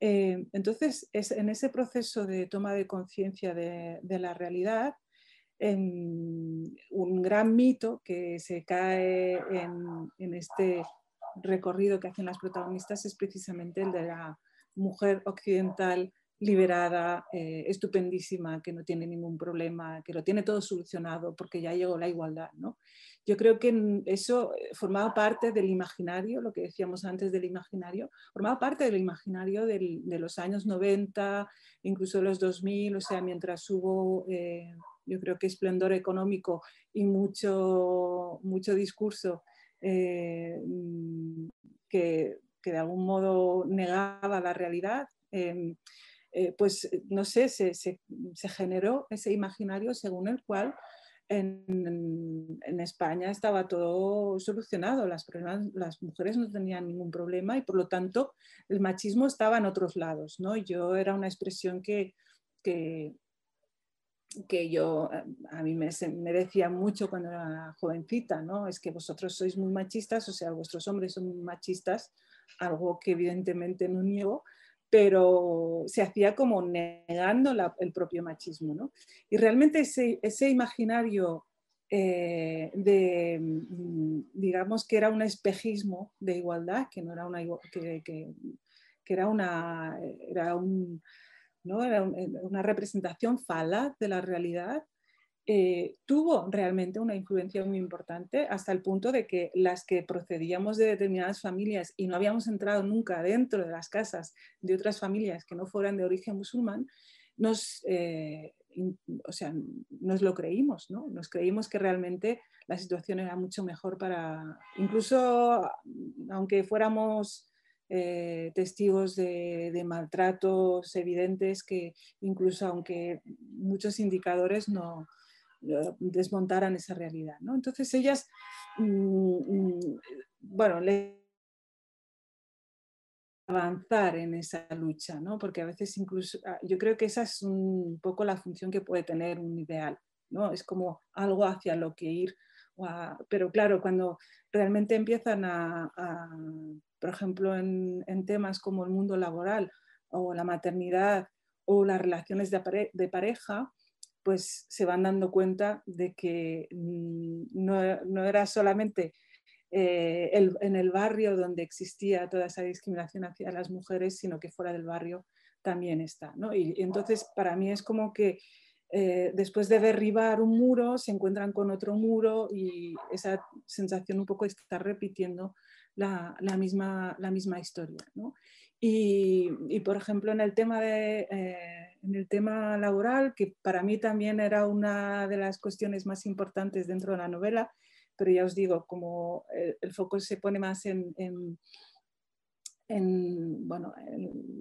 Eh, entonces, es en ese proceso de toma de conciencia de, de la realidad, un gran mito que se cae en, este recorrido que hacen las protagonistas es precisamente el de la mujer occidental liberada, eh, estupendísima, que no tiene ningún problema, que lo tiene todo solucionado porque ya llegó la igualdad. ¿no? Yo creo que eso formaba parte del imaginario, lo que decíamos antes del imaginario, formaba parte del imaginario de los años 90, incluso de los 2000, o sea, mientras hubo... Eh, yo creo que esplendor económico y mucho, mucho discurso eh, mm, que, de algún modo negaba la realidad, em, eh, pues no sé, se, generó ese imaginario según el cual en, España estaba todo solucionado, las, las mujeres no tenían ningún problema y por lo tanto el machismo estaba en otros lados. ¿no? Yo era una expresión que, que, que yo, a mí me, me, decía mucho cuando era jovencita, ¿no? Es que vosotros sois muy machistas, o sea, vuestros hombres son machistas, algo que evidentemente no niego, pero se hacía como negando el propio machismo, ¿no? Y realmente ese, ese imaginario eh, de, mm, digamos, que era un espejismo de igualdad, que no era una, que, que, que era una, era un, era eh, una representación falaz de la realidad, eh, tuvo realmente una influencia muy importante hasta el punto de que las que procedíamos de determinadas familias y no habíamos entrado nunca dentro de las casas de otras familias que no fueran de origen musulmán, nos, eh, o sea, nos lo creímos, ¿no? Nos creímos que realmente la situación era mucho mejor para, incluso aunque fuéramos eh, testigos de, maltratos evidentes que incluso aunque muchos indicadores no desmontaran esa realidad. ¿no? Entonces ellas, mm, mm, bueno, le avanzar en esa lucha, ¿no? porque a veces incluso, ah, yo creo que esa es un poco la función que puede tener un ideal, ¿no? es como algo hacia lo que ir, pero claro, cuando realmente empiezan a por ejemplo, en, temas como el mundo laboral o la maternidad o las relaciones de, pareja, pues se van dando cuenta de que mm, no, era solamente eh, en el barrio donde existía toda esa discriminación hacia las mujeres, sino que fuera del barrio también está. y entonces para mí es como que eh, después de derribar un muro, se encuentran con otro muro y esa sensación un poco está repitiendo la, misma, la misma historia. Y, por ejemplo, en el, tema de, eh, en el tema laboral, que para mí también era una de las cuestiones más importantes dentro de la novela, pero ya os digo, como el, foco se pone más en en, bueno,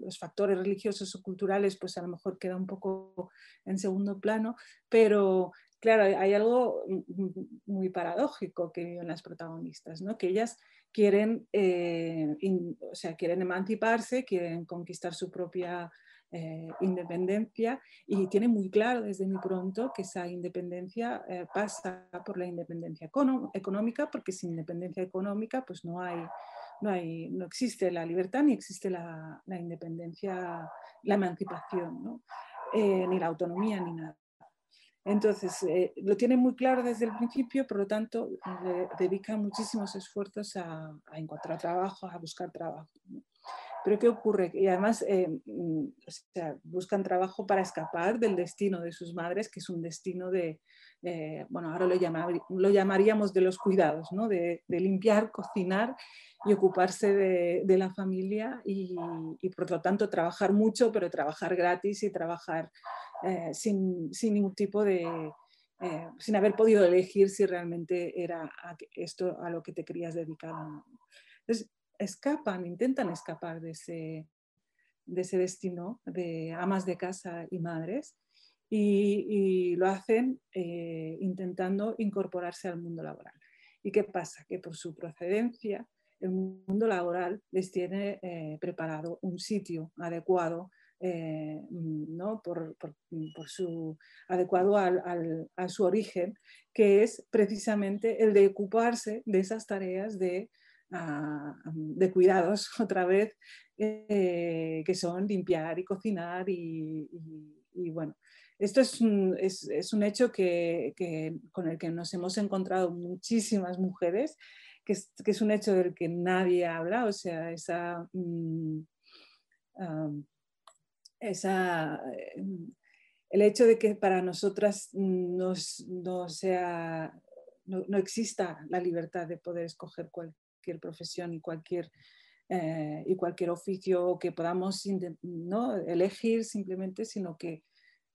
los factores religiosos o culturales, pues a lo mejor queda un poco en segundo plano, pero claro, hay algo muy paradójico que viven las protagonistas, ¿no? que ellas quieren, eh, o sea, quieren emanciparse, quieren conquistar su propia eh, independencia y tienen muy claro desde muy pronto que esa independencia eh, pasa por la independencia económica, porque sin independencia económica pues no hay no, hay, no existe la libertad ni existe la, independencia, la emancipación, eh, ni la autonomía ni nada. Entonces, eh, lo tiene muy claro desde el principio, por lo tanto, dedica muchísimos esfuerzos a, encontrar trabajo, a buscar trabajo. Pero ¿qué ocurre? Y además eh, mm, buscan trabajo para escapar del destino de sus madres, que es un destino de, bueno, ahora lo, llamaríamos de los cuidados, ¿no? de, limpiar, cocinar y ocuparse de, la familia y, por lo tanto trabajar mucho, pero trabajar gratis y trabajar eh, sin, ningún tipo de, eh, sin haber podido elegir si realmente era esto a lo que te querías dedicar. Entonces, escapan, intentan escapar de ese, de ese destino de amas de casa y madres y, lo hacen eh, intentando incorporarse al mundo laboral. ¿Y qué pasa? Que por su procedencia, el mundo laboral les tiene eh, preparado un sitio adecuado, eh, ¿no? por, su, adecuado a su origen, que es precisamente el de ocuparse de esas tareas de, ah, de cuidados, otra vez, eh, que son limpiar y cocinar y, bueno. Esto es un, es, un hecho que, con el que nos hemos encontrado muchísimas mujeres que es, un hecho del que nadie habla, o sea, esa, mm, esa el hecho de que para nosotras no, sea, no, exista la libertad de poder escoger cualquier profesión y cualquier, eh, y cualquier oficio que podamos no elegir simplemente, sino que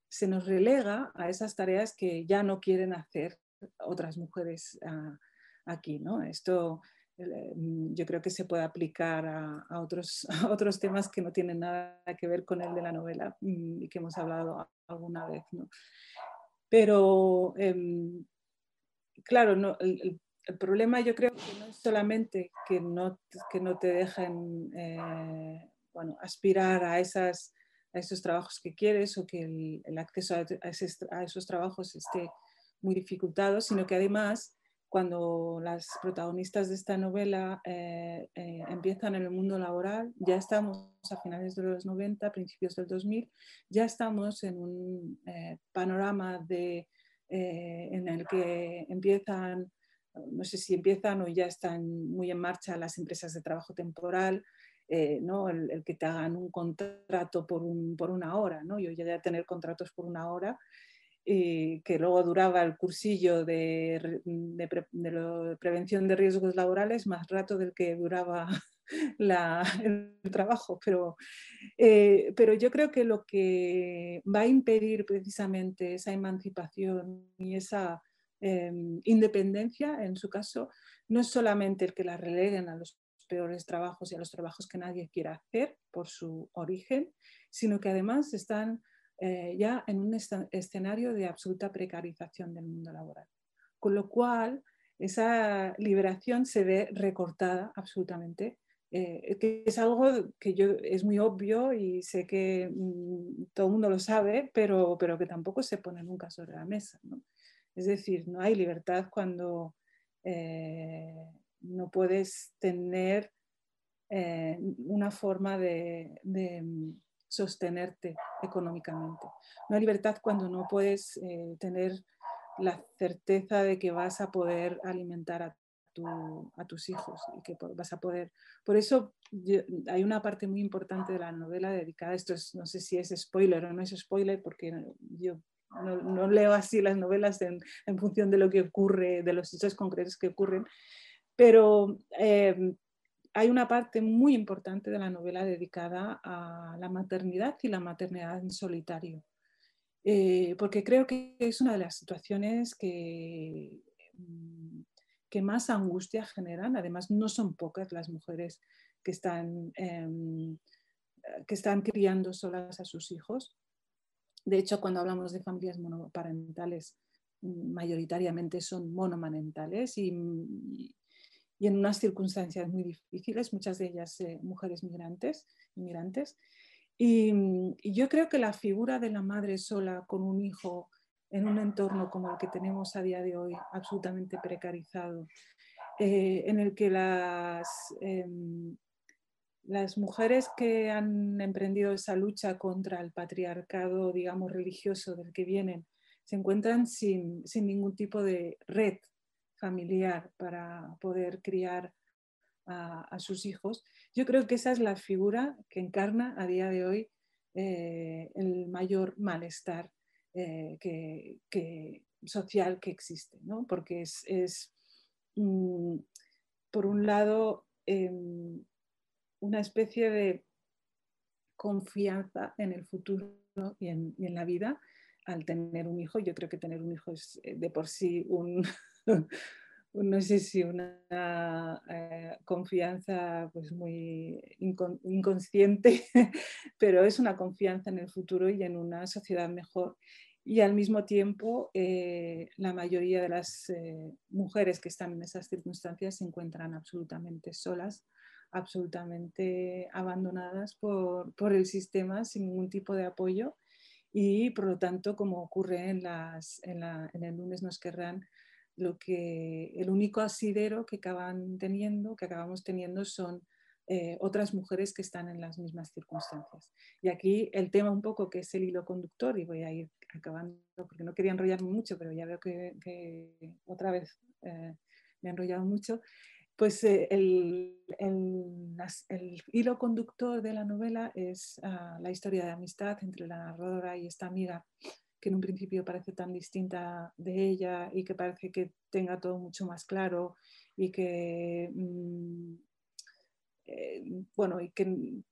se nos relega a esas tareas que ya no quieren hacer otras mujeres ah, aquí. ¿no? Esto mm, yo creo que se puede aplicar a, otros, otros temas que no tienen nada que ver con el de la novela mm, y que hemos hablado alguna vez. ¿no? Pero, em, claro, no, el, problema yo creo que no es solamente que no, que no te dejen eh, bueno, aspirar a, esos trabajos que quieres o que el, acceso a, esos trabajos esté muy dificultado, sino que además cuando las protagonistas de esta novela eh, eh, empiezan en el mundo laboral, ya estamos a finales de los 90, principios del 2000, ya estamos en un panorama de, en el que empiezan, no sé si empiezan o ya están muy en marcha las empresas de trabajo temporal, ¿no? El, que te hagan un contrato por, un, por una hora. ¿no? Yo llegué a tener contratos por una hora y que luego duraba el cursillo de, prevención de riesgos laborales más rato del que duraba el trabajo. Pero, eh, pero yo creo que lo que va a impedir precisamente esa emancipación y esa em, independencia, en su caso, no es solamente el que la releguen a los peores trabajos y a los trabajos que nadie quiera hacer por su origen, sino que además están eh, ya en un escenario de absoluta precarización del mundo laboral. Con lo cual, esa liberación se ve recortada absolutamente, eh, que es algo que yo, es muy obvio y sé que mm, todo el mundo lo sabe, pero, pero que tampoco se pone nunca sobre la mesa. Es decir, no hay libertad cuando eh, no puedes tener eh, una forma de, mm, sostenerte económicamente. Una libertad cuando no puedes eh, tener la certeza de que vas a poder alimentar a, tus hijos y que vas a poder. Por eso hay una parte muy importante de la novela dedicada a esto. no sé si es spoiler o no es spoiler, porque yo no, leo así las novelas en, función de lo que ocurre, de los hechos concretos que ocurren, pero eh, hay una parte muy importante de la novela dedicada a la maternidad y la maternidad en solitario, eh, porque creo que es una de las situaciones que, mm, que más angustia generan. Además, no son pocas las mujeres que están, em, que están criando solas a sus hijos. De hecho, cuando hablamos de familias monoparentales, mm, mayoritariamente son monomarentales y, y en unas circunstancias muy difíciles, muchas de ellas eh, mujeres migrantes, inmigrantes. Y, yo creo que la figura de la madre sola con un hijo en un entorno como el que tenemos a día de hoy, absolutamente precarizado, eh, en el que las, em, las mujeres que han emprendido esa lucha contra el patriarcado, digamos, religioso del que vienen, se encuentran sin, sin ningún tipo de red familiar para poder criar a, sus hijos. Yo creo que esa es la figura que encarna a día de hoy eh, el mayor malestar eh, que, social que existe, ¿no? porque es, mm, por un lado, em, una especie de confianza en el futuro y en, la vida al tener un hijo. Yo creo que tener un hijo es eh, de por sí un, no sé si una eh, confianza pues muy inconsciente, pero es una confianza en el futuro y en una sociedad mejor. Y al mismo tiempo, eh, la mayoría de las mujeres que están en esas circunstancias se encuentran absolutamente solas, absolutamente abandonadas por, por el sistema sin ningún tipo de apoyo y por lo tanto, como ocurre en, las, en, la, en el lunes nos querrán, lo que el único asidero que acaban teniendo, que acabamos teniendo son eh, otras mujeres que están en las mismas circunstancias. Y aquí el tema un poco que es el hilo conductor, y voy a ir acabando porque no quería enrollarme mucho, pero ya veo que, otra vez eh, me he enrollado mucho, pues eh, el, hilo conductor de la novela es ah, la historia de amistad entre la narradora y esta amiga que en un principio parece tan distinta de ella y que parece que tenga todo mucho más claro y que, mm, eh, bueno, y que mm,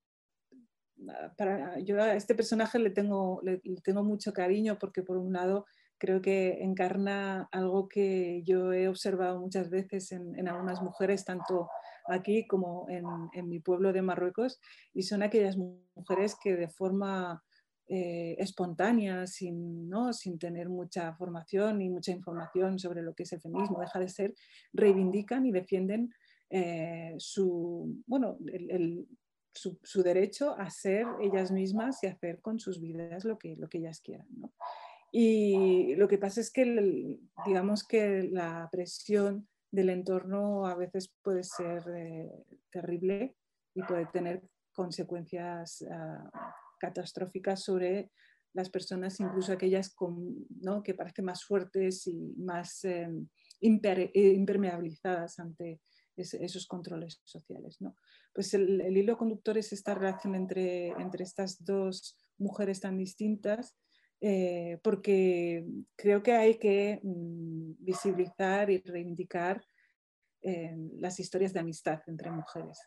para, yo a este personaje le tengo, le, tengo mucho cariño porque por un lado creo que encarna algo que yo he observado muchas veces en, algunas mujeres, tanto aquí como en, mi pueblo de Marruecos, y son aquellas mujeres que de forma eh, espontánea, sin, ¿no? sin tener mucha formación y mucha información sobre lo que es el feminismo, deja de ser, reivindican y defienden eh, su, bueno, su, derecho a ser ellas mismas y hacer con sus vidas lo que, lo que ellas quieran. Y lo que pasa es que, digamos que la presión del entorno a veces puede ser eh, terrible y puede tener consecuencias uh, catastróficas sobre las personas, incluso aquellas que parecen más fuertes y más eh, eh, impermeabilizadas ante esos controles sociales. ¿no? Pues el, hilo conductor es esta relación entre, entre estas dos mujeres tan distintas, eh, porque creo que hay que mm, visibilizar y reivindicar las historias de amistad entre mujeres.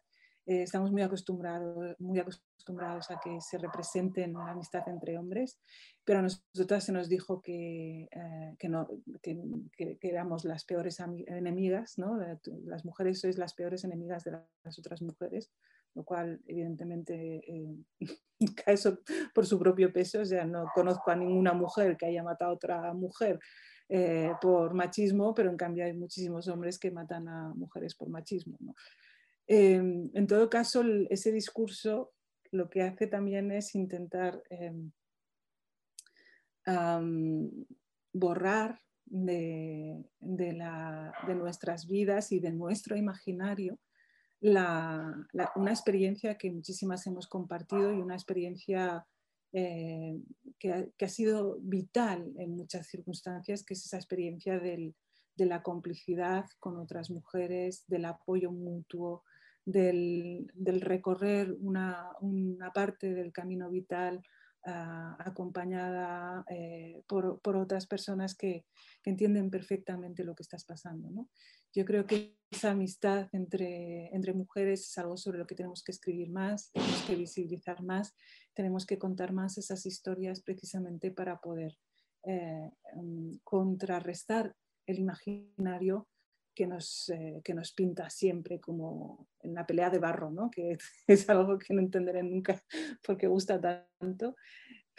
Eh, estamos muy acostumbrados, muy acostumbrados a que se representen la amistad entre hombres, pero a nosotras se nos dijo que, eh, que, no, que, éramos las peores enemigas, ¿no? las mujeres sois las peores enemigas de las otras mujeres, lo cual evidentemente eh, cae por su propio peso, o sea, no conozco a ninguna mujer que haya matado a otra mujer. por machismo, pero en cambio hay muchísimos hombres que matan a mujeres por machismo. ¿no? Em, en todo caso, ese discurso lo que hace también es intentar em, borrar de, nuestras vidas y de nuestro imaginario una experiencia que muchísimas hemos compartido y una experiencia eh, que, ha, sido vital en muchas circunstancias, que es esa experiencia de la complicidad con otras mujeres, del apoyo mutuo, del, recorrer una, parte del camino vital ah, acompañada eh, por, otras personas que, entienden perfectamente lo que estás pasando. Yo creo que esa amistad entre, entre mujeres es algo sobre lo que tenemos que escribir más, tenemos que visibilizar más, tenemos que contar más esas historias precisamente para poder eh, mm, contrarrestar el imaginario que nos, eh, que nos pinta siempre como en la pelea de barro, ¿no? que es algo que no entenderé nunca porque gusta tanto,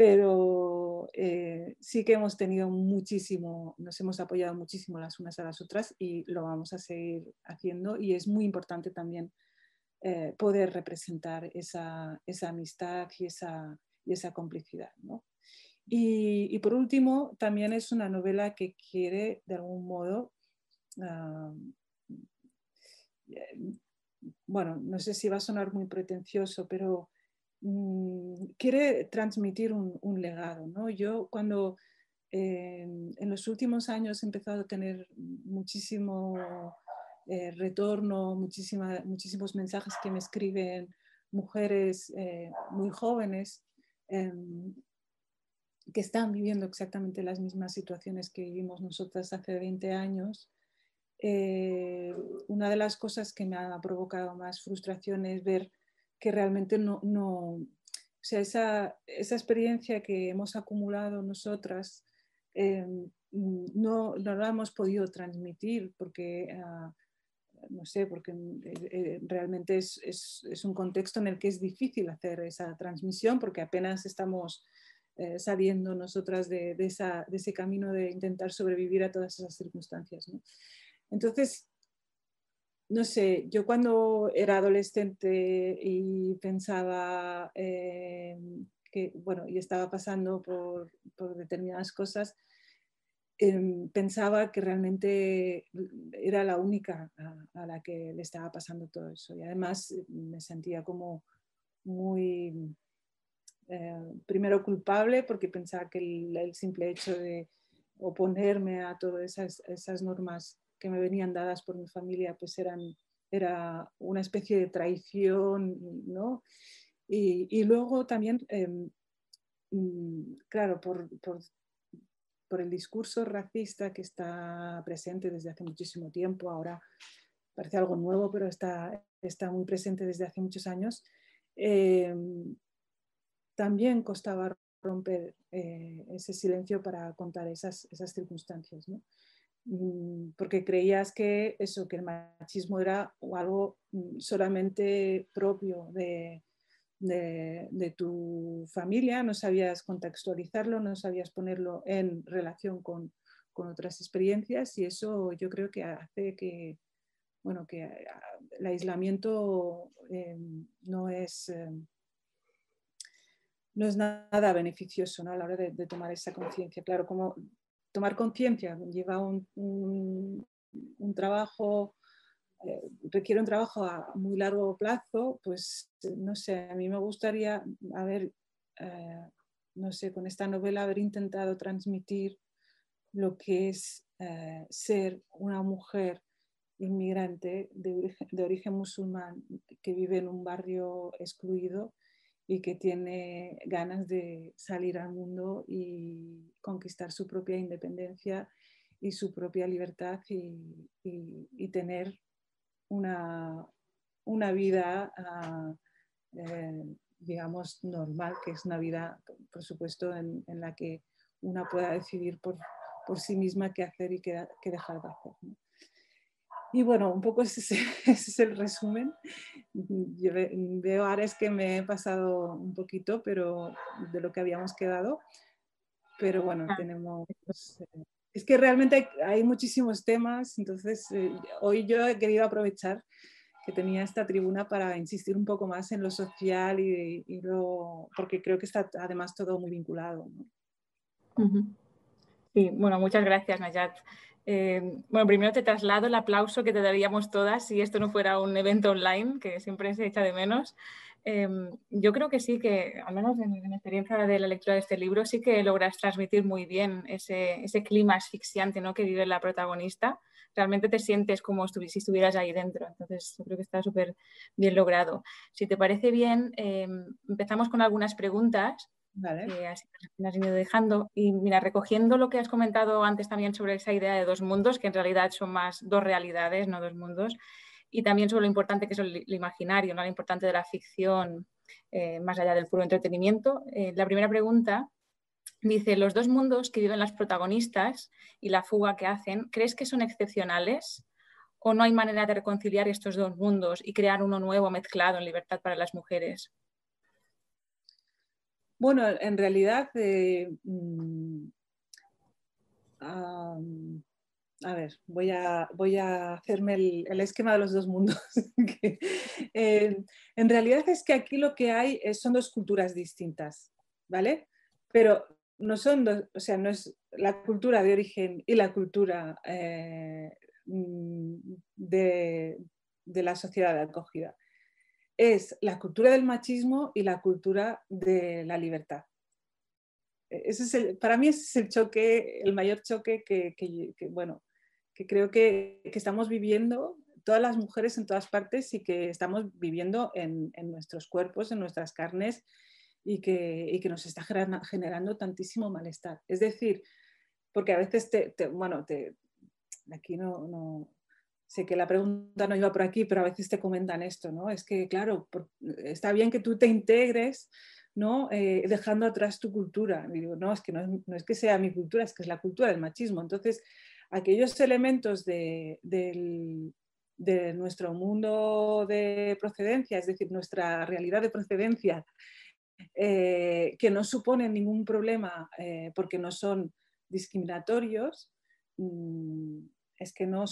pero eh, sí que hemos tenido muchísimo, nos hemos apoyado muchísimo las unas a las otras y lo vamos a seguir haciendo y es muy importante también eh, poder representar esa, esa amistad y esa, y esa complicidad. ¿no? Y, por último, también es una novela que quiere de algún modo Ah, bueno, no sé si va a sonar muy pretencioso, pero mm, quiere transmitir un, legado. ¿no? Yo cuando eh, en los últimos años he empezado a tener muchísimo eh, retorno, muchísimos mensajes que me escriben mujeres eh, muy jóvenes em, que están viviendo exactamente las mismas situaciones que vivimos nosotras hace 20 años una de las cosas que me ha provocado más frustración es ver que realmente no, o sea, esa, experiencia que hemos acumulado nosotras eh, no, no, la hemos podido transmitir porque, ah, no sé, porque eh, realmente es, un contexto en el que es difícil hacer esa transmisión porque apenas estamos saliendo nosotras de, de, ese camino de intentar sobrevivir a todas esas circunstancias. ¿no? Entonces, no sé, yo cuando era adolescente y pensaba eh, que, bueno, y estaba pasando por, determinadas cosas, em, pensaba que realmente era la única a, la que le estaba pasando todo eso. Y además eh, me sentía como muy, eh, primero culpable porque pensaba que el, simple hecho de oponerme a todas esas normas que me venían dadas por mi familia pues eran, era una especie de traición, ¿no? Y, luego también, em, mm, claro, por, por, el discurso racista que está presente desde hace muchísimo tiempo, ahora parece algo nuevo, pero está, está muy presente desde hace muchos años, em, también costaba romper eh, ese silencio para contar esas, esas circunstancias. ¿no? Mm, porque creías que eso, que el machismo era algo mm, solamente propio de, de, tu familia, no sabías contextualizarlo, no sabías ponerlo en relación con, con, otras experiencias y eso yo creo que hace que, bueno, que ah, el aislamiento eh, no es... Eh, no es nada beneficioso a la hora de, de tomar esa conciencia. Claro, como tomar conciencia lleva un, trabajo, eh, requiere un trabajo a muy largo plazo, pues no sé, a mí me gustaría haber, eh, no sé, con esta novela haber intentado transmitir lo que es eh, ser una mujer inmigrante de de origen musulmán que vive en un barrio excluido y que tiene ganas de salir al mundo y conquistar su propia independencia y su propia libertad y, tener una, una vida, ah, eh, digamos, normal, que es una vida, por supuesto, en, la que una pueda decidir por, por, sí misma qué hacer y qué, dejar de hacer. Y bueno, un poco ese, es el resumen. Yo veo ahora es que me he pasado un poquito pero de lo que habíamos quedado, pero bueno, ah. tenemos... Eh, es que realmente hay, muchísimos temas, entonces eh, hoy yo he querido aprovechar que tenía esta tribuna para insistir un poco más en lo social y, lo, porque creo que está además todo muy vinculado. Sí, bueno, muchas gracias Nayat. Eh, bueno, primero te traslado el aplauso que te daríamos todas si esto no fuera un evento online, que siempre se echa de menos. Em, yo creo que sí, que al menos en, mi experiencia de la lectura de este libro, sí que logras transmitir muy bien ese, clima asfixiante ¿no? que vive la protagonista. Realmente te sientes como si estuvieras ahí dentro. Entonces, yo creo que está súper bien logrado. Si te parece bien, em, empezamos con algunas preguntas. Has ido dejando. Y mira, recogiendo lo que has comentado antes también sobre esa idea de dos mundos, que en realidad son más dos realidades, no dos mundos y también sobre lo importante que es el, imaginario, ¿no? lo importante de la ficción eh, más allá del puro entretenimiento. Eh, la primera pregunta dice, los dos mundos que viven las protagonistas y la fuga que hacen, ¿crees que son excepcionales o no hay manera de reconciliar estos dos mundos y crear uno nuevo mezclado en libertad para las mujeres? Bueno, en realidad... Eh, mm, a ver, voy a, voy a hacerme el, esquema de los dos mundos. Eh, en realidad es que aquí lo que hay son dos culturas distintas, ¿vale? Pero no son dos, o sea, no es la cultura de origen y la cultura eh, mm, de, la sociedad de acogida. Es la cultura del machismo y la cultura de la libertad. Ese es el, para mí ese es el choque, el mayor choque que, que bueno, que creo que, estamos viviendo todas las mujeres en todas partes y que estamos viviendo en, nuestros cuerpos, en nuestras carnes y que, nos está generando, tantísimo malestar. Es decir, porque a veces te, bueno, te, aquí no, sé que la pregunta no iba por aquí, pero a veces te comentan esto, ¿no? Es que, claro, está bien que tú te integres, ¿no? Eh, dejando atrás tu cultura. digo, no, es que no, es que sea mi cultura, es que es la cultura del machismo. Entonces, aquellos elementos de, nuestro mundo de procedencia, es decir, nuestra realidad de procedencia, eh, que no suponen ningún problema eh, porque no son discriminatorios, mm, es que no,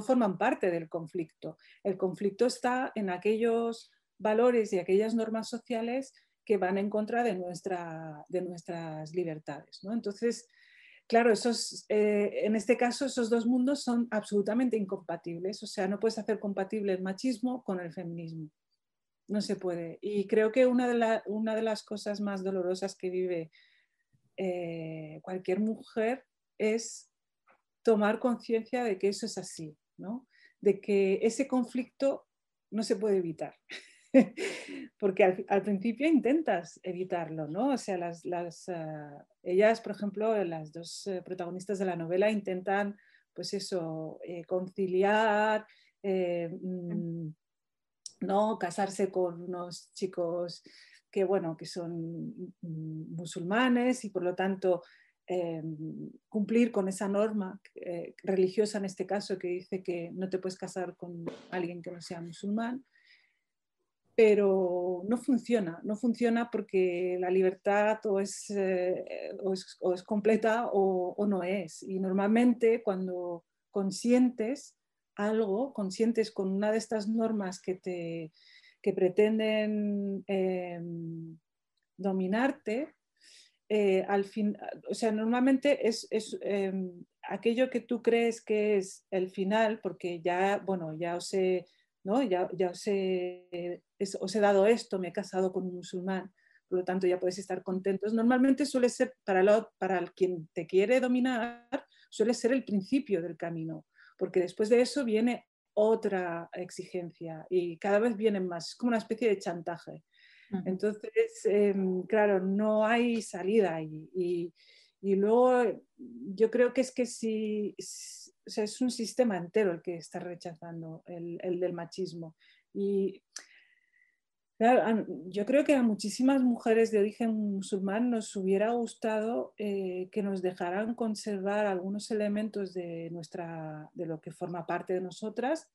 forman parte del conflicto. El conflicto está en aquellos valores y aquellas normas sociales que van en contra de, de nuestras libertades. ¿no? Entonces, Claro, esos, eh, en este caso esos dos mundos son absolutamente incompatibles, o sea, no puedes hacer compatible el machismo con el feminismo. No se puede. Y creo que una de, una de las cosas más dolorosas que vive eh, cualquier mujer es tomar conciencia de que eso es así, ¿no? de que ese conflicto no se puede evitar. porque al, principio intentas evitarlo, ¿no? O sea, ah, ellas, por ejemplo, las dos eh, protagonistas de la novela intentan, pues eso, eh, conciliar, eh, mm, ¿no? Casarse con unos chicos que, bueno, que son mm, musulmanes y por lo tanto cumplir con esa norma religiosa en este caso que dice que no te puedes casar con alguien que no sea musulmán pero no funciona, no funciona porque la libertad o es, eh, o es, completa o, no es. Y normalmente cuando consientes algo, consientes con una de estas normas que, te, que pretenden em, dominarte, eh, al fin, o sea, normalmente es, es em, aquello que tú crees que es el final, porque ya, bueno, ya os he ya, os, he, dado esto, me he casado con un musulmán, por lo tanto ya podéis estar contentos. Normalmente suele ser, para, para el, quien te quiere dominar, suele ser el principio del camino, porque después de eso viene otra exigencia y cada vez vienen más, es como una especie de chantaje. Entonces, em, claro, no hay salida y, y, luego yo creo que es que si es un sistema entero el que está rechazando el, del machismo. Y yo creo que a muchísimas mujeres de origen musulmán nos hubiera gustado eh, que nos dejaran conservar algunos elementos de, nuestra, de lo que forma parte de nosotras,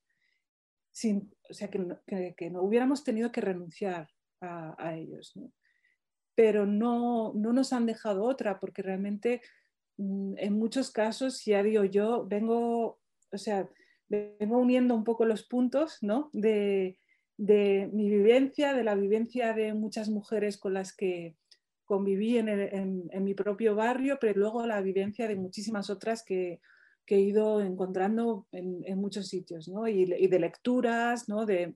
sin, o sea, que, no hubiéramos tenido que renunciar a, ellos. Pero no, no nos han dejado otra, porque realmente Mm, en muchos casos, ya digo yo, vengo, o sea, vengo uniendo un poco los puntos ¿no? de, mi vivencia, de la vivencia de muchas mujeres con las que conviví en, mi propio barrio, pero luego la vivencia de muchísimas otras que, que he ido encontrando en, muchos sitios, ¿no? y, de lecturas, ¿no? De,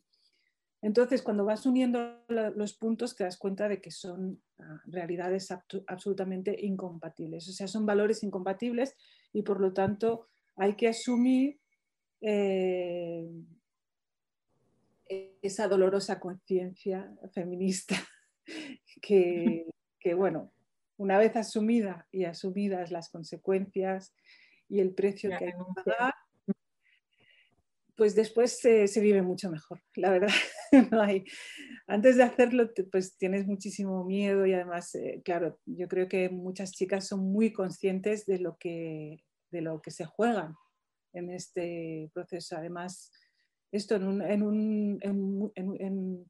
entonces, cuando vas uniendo los puntos, te das cuenta de que son ah, realidades absolutamente incompatibles. O sea, son valores incompatibles y por lo tanto hay que asumir eh, esa dolorosa conciencia feminista que, bueno, una vez asumida y asumidas las consecuencias y el precio que hay que pagar, pues después se, vive mucho mejor, la verdad. Antes de hacerlo, pues tienes muchísimo miedo y además, eh, claro, yo creo que muchas chicas son muy conscientes de lo que, de lo que se juegan en este proceso. Además, esto en, en,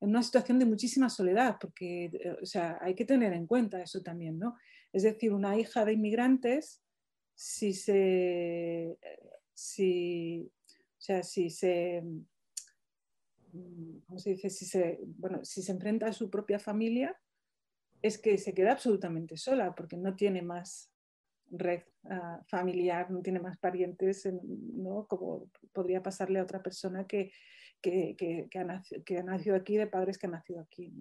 una situación de muchísima soledad, porque eh, o sea, hay que tener en cuenta eso también, ¿no? Es decir, una hija de inmigrantes, si se, si, o sea, si se, Si se, bueno, si se enfrenta a su propia familia, es que se queda absolutamente sola, porque no tiene más red ah, familiar, no tiene más parientes, ¿no? como podría pasarle a otra persona que, que, ha, nacido, aquí, de padres que han nacido aquí.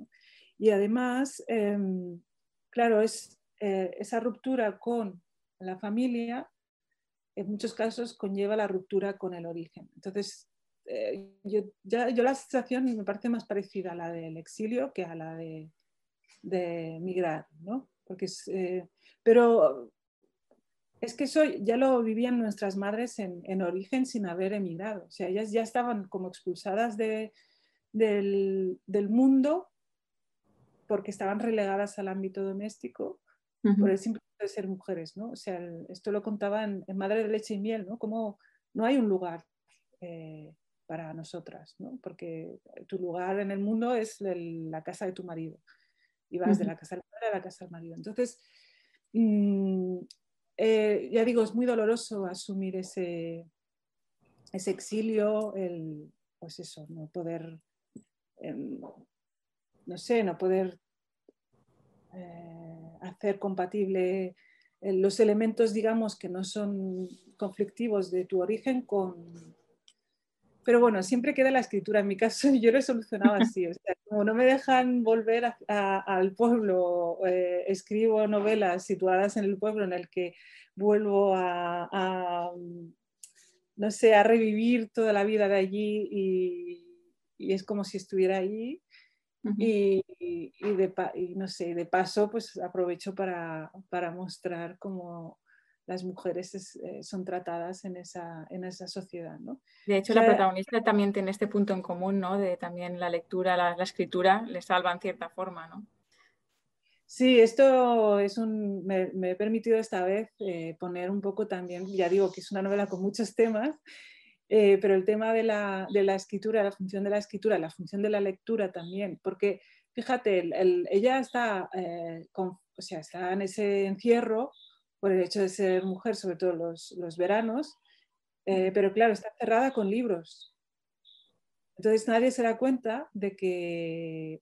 Y además, em, claro, es, eh, esa ruptura con la familia en muchos casos conlleva la ruptura con el origen. Entonces, eh, yo, ya, yo, la situación me parece más parecida a la del exilio que a la de, de migrar, ¿no? Porque es, eh, pero es que eso ya lo vivían nuestras madres en, en, origen sin haber emigrado. O sea, ellas ya estaban como expulsadas de, del, del, mundo porque estaban relegadas al ámbito doméstico por el simple hecho de ser mujeres, ¿no? O sea, esto lo contaban en Madre de Leche y Miel, ¿no? Como no hay un lugar eh, para nosotras, ¿no? Porque tu lugar en el mundo es la casa de tu marido y vas de la casa del padre a la casa del marido. Entonces, mm, eh, ya digo, es muy doloroso asumir ese, ese exilio, el, pues eso, no poder, em, no sé, no poder eh, hacer compatible eh, los elementos, digamos, que no son conflictivos de tu origen con... Pero bueno, siempre queda la escritura. En mi caso yo lo he solucionado así. O sea, como no me dejan volver al pueblo, escribo novelas situadas en el pueblo en el que vuelvo a, no sé, a revivir toda la vida de allí y, es como si estuviera allí. y, de, no sé, de paso, pues aprovecho para, mostrar cómo las mujeres eh, son tratadas en esa, en esa sociedad. ¿no? De hecho, la protagonista también tiene este punto en común, ¿no? De también la lectura, la, la escritura, le salva en cierta forma, ¿no? Sí, esto es un, me, he permitido esta vez eh, poner un poco también, ya digo que es una novela con muchos temas, eh, pero el tema de la, de la, escritura, la función de la escritura, la función de la lectura también, porque fíjate, ella está, eh, o sea, está en ese encierro por el hecho de ser mujer, sobre todo los, los veranos, pero claro, está cerrada con libros. Entonces nadie se da cuenta de que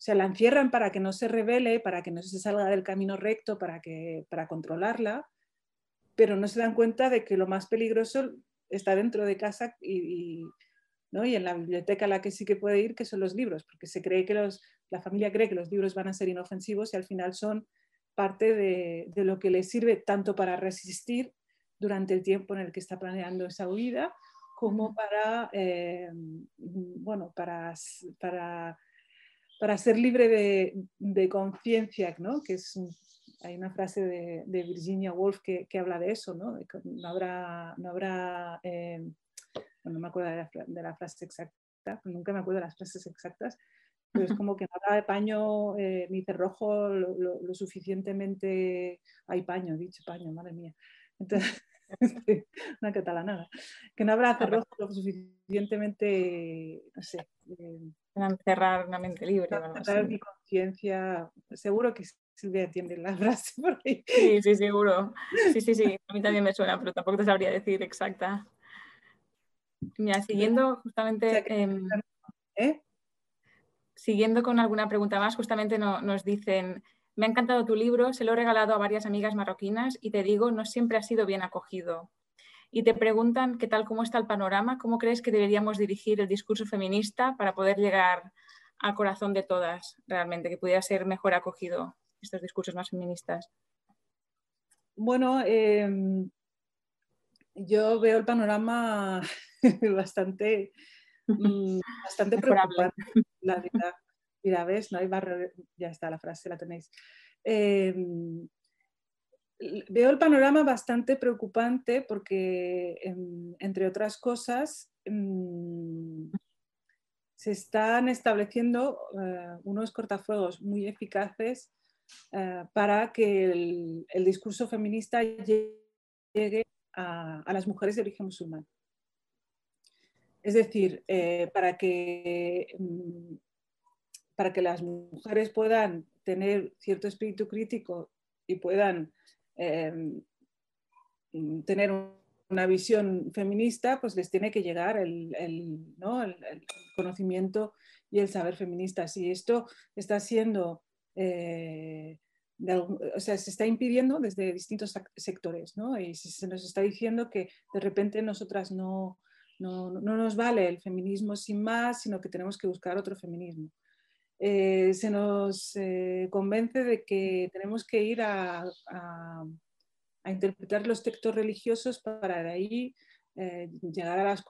o sea, la encierran para que no se revele, para que no se salga del camino recto, para, que, para controlarla, pero no se dan cuenta de que lo más peligroso está dentro de casa y, ¿no? y en la biblioteca a la que sí que puede ir, que son los libros, porque se cree que los, la familia cree que los libros van a ser inofensivos y al final son parte de, de lo que le sirve tanto para resistir durante el tiempo en el que está planeando esa huida, como para, eh, bueno, para, para para ser libre de, conciencia, ¿no? que es hay una frase de, Virginia Woolf que, habla de eso, ¿no? no habrá, no habrá eh, no me acuerdo de la, frase exacta, nunca me acuerdo de las frases exactas, pero es como que no habrá de paño eh, ni cerrojo lo, lo, suficientemente, hay paño, dicho paño, madre mía. Entonces, una catalanada, que no habrá cerrojo lo suficientemente, no sé, eh, encerrar una mente libre. Encerrar mi conciencia. Seguro que Silvia entiende la frase por ahí. Sí, sí, seguro. Sí, sí, sí. A mí también me suena, pero tampoco te sabría decir exacta. Mira, siguiendo justamente. Em, ¿Eh? Siguiendo con alguna pregunta más, justamente nos dicen. Me ha encantado tu libro, se lo he regalado a varias amigas marroquinas y te digo, no siempre ha sido bien acogido. y te preguntan qué tal, cómo está el panorama, cómo crees que deberíamos dirigir el discurso feminista para poder llegar al corazón de todas realmente, que pudiera ser mejor acogido estos discursos más feministas. Bueno, em, yo veo el panorama bastante, mm, bastante preocupante. La Mira, ves, no hay barrio, ya está la frase, la tenéis. Em, veo el panorama bastante preocupante porque, em, entre otras cosas, em, se están estableciendo eh, unos cortafuegos muy eficaces eh, para que el, discurso feminista llegue a, las mujeres de origen musulmán. Es decir, eh, para, que, mm, para que las mujeres puedan tener cierto espíritu crítico y puedan Em, tener una visión feminista, pues les tiene que llegar el, conocimiento y el saber feminista. Si esto está siendo, eh, o sea, se está impidiendo desde distintos sectores, ¿no? Y se nos está diciendo que de repente nosotras no, no, nos vale el feminismo sin más, sino que tenemos que buscar otro feminismo. Eh, se nos eh, convence de que tenemos que ir a, interpretar los textos religiosos para de ahí eh, llegar a, las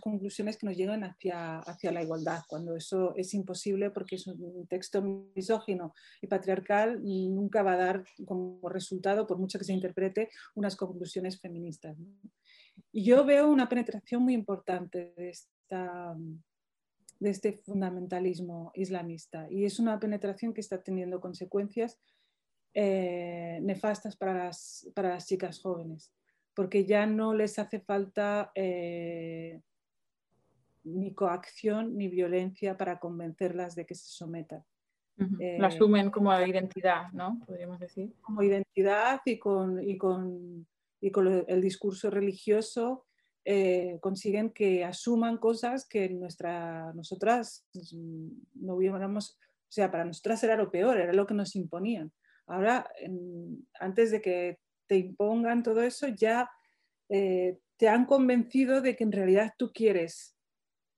conclusiones que nos llegan hacia, hacia la igualdad, cuando eso es imposible porque es un texto misógino y patriarcal nunca va a dar como resultado, por mucho que se interprete, unas conclusiones feministas. Y yo veo una penetración muy importante de esta de este fundamentalismo islamista. Y es una penetración que está teniendo consecuencias eh, nefastas para las, para las, chicas jóvenes, porque ya no les hace falta eh, ni coacción ni violencia para convencerlas de que se sometan. Lo asumen como identidad, ¿no? Podríamos decir. Como identidad y con, y con, y con el discurso religioso eh, consiguen que asuman cosas que nuestra, nosotras mm, no hubiéramos, o sea, para nosotras era lo peor, era lo que nos imponían. Ahora, antes de que te impongan todo eso, ya eh, te han convencido de que en realidad tú quieres,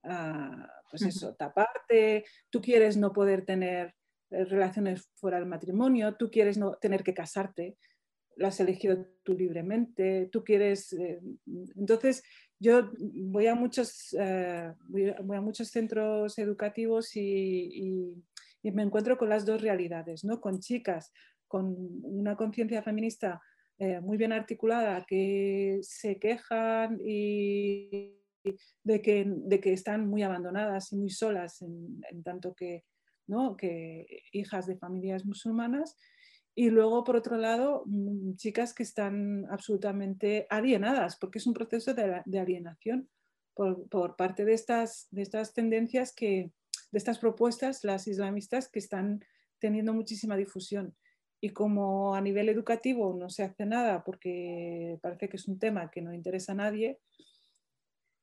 ah, pues eso, taparte, tú quieres no poder tener eh, relaciones fuera del matrimonio, tú quieres no tener que casarte, lo has elegido tú libremente, tú quieres... Eh, entonces, yo voy a muchos, eh, voy, a, muchos centros educativos y, me encuentro con las dos realidades, ¿no? con chicas con una conciencia feminista eh, muy bien articulada que se quejan y de que, de que están muy abandonadas y muy solas en, en tanto que, ¿no? que hijas de familias musulmanas y luego, por otro lado, mm, chicas que están absolutamente alienadas, porque es un proceso de, alienación por, parte de estas, de estas tendencias, que, de estas propuestas, las islamistas, que están teniendo muchísima difusión. Y como a nivel educativo no se hace nada porque parece que es un tema que no interesa a nadie,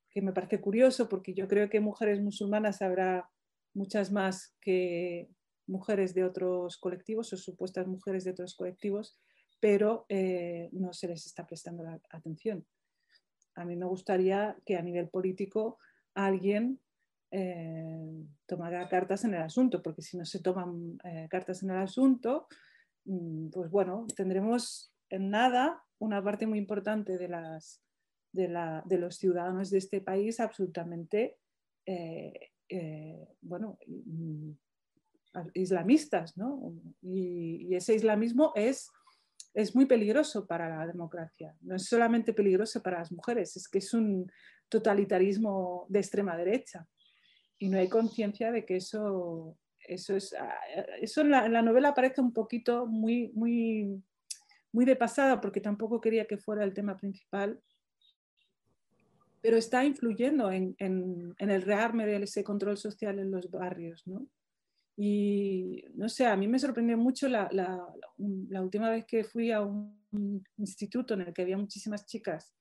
que me parece curioso porque yo creo que mujeres musulmanas habrá muchas más que, mujeres de otros colectivos o supuestas mujeres de otros colectivos, pero eh, no se les está prestando la atención. A mí me gustaría que a nivel político alguien eh, tomara cartas en el asunto, porque si no se toman eh, cartas en el asunto, mm, pues bueno, tendremos en nada una parte muy importante de, de, los ciudadanos de este país absolutamente, bueno, mm, islamistas, ¿no? Y, ese islamismo es, es muy peligroso para la democracia. No es solamente peligroso para las mujeres, es que es un totalitarismo de extrema derecha. Y no hay conciencia de que eso, eso es... Eso en la, novela parece un poquito muy, muy, muy de pasada, porque tampoco quería que fuera el tema principal, pero está influyendo en, en, en, el rearme de ese control social en los barrios, ¿no? Y no sé, a mí me sorprendió mucho la, la, la, última vez que fui a un instituto en el que había muchísimas chicas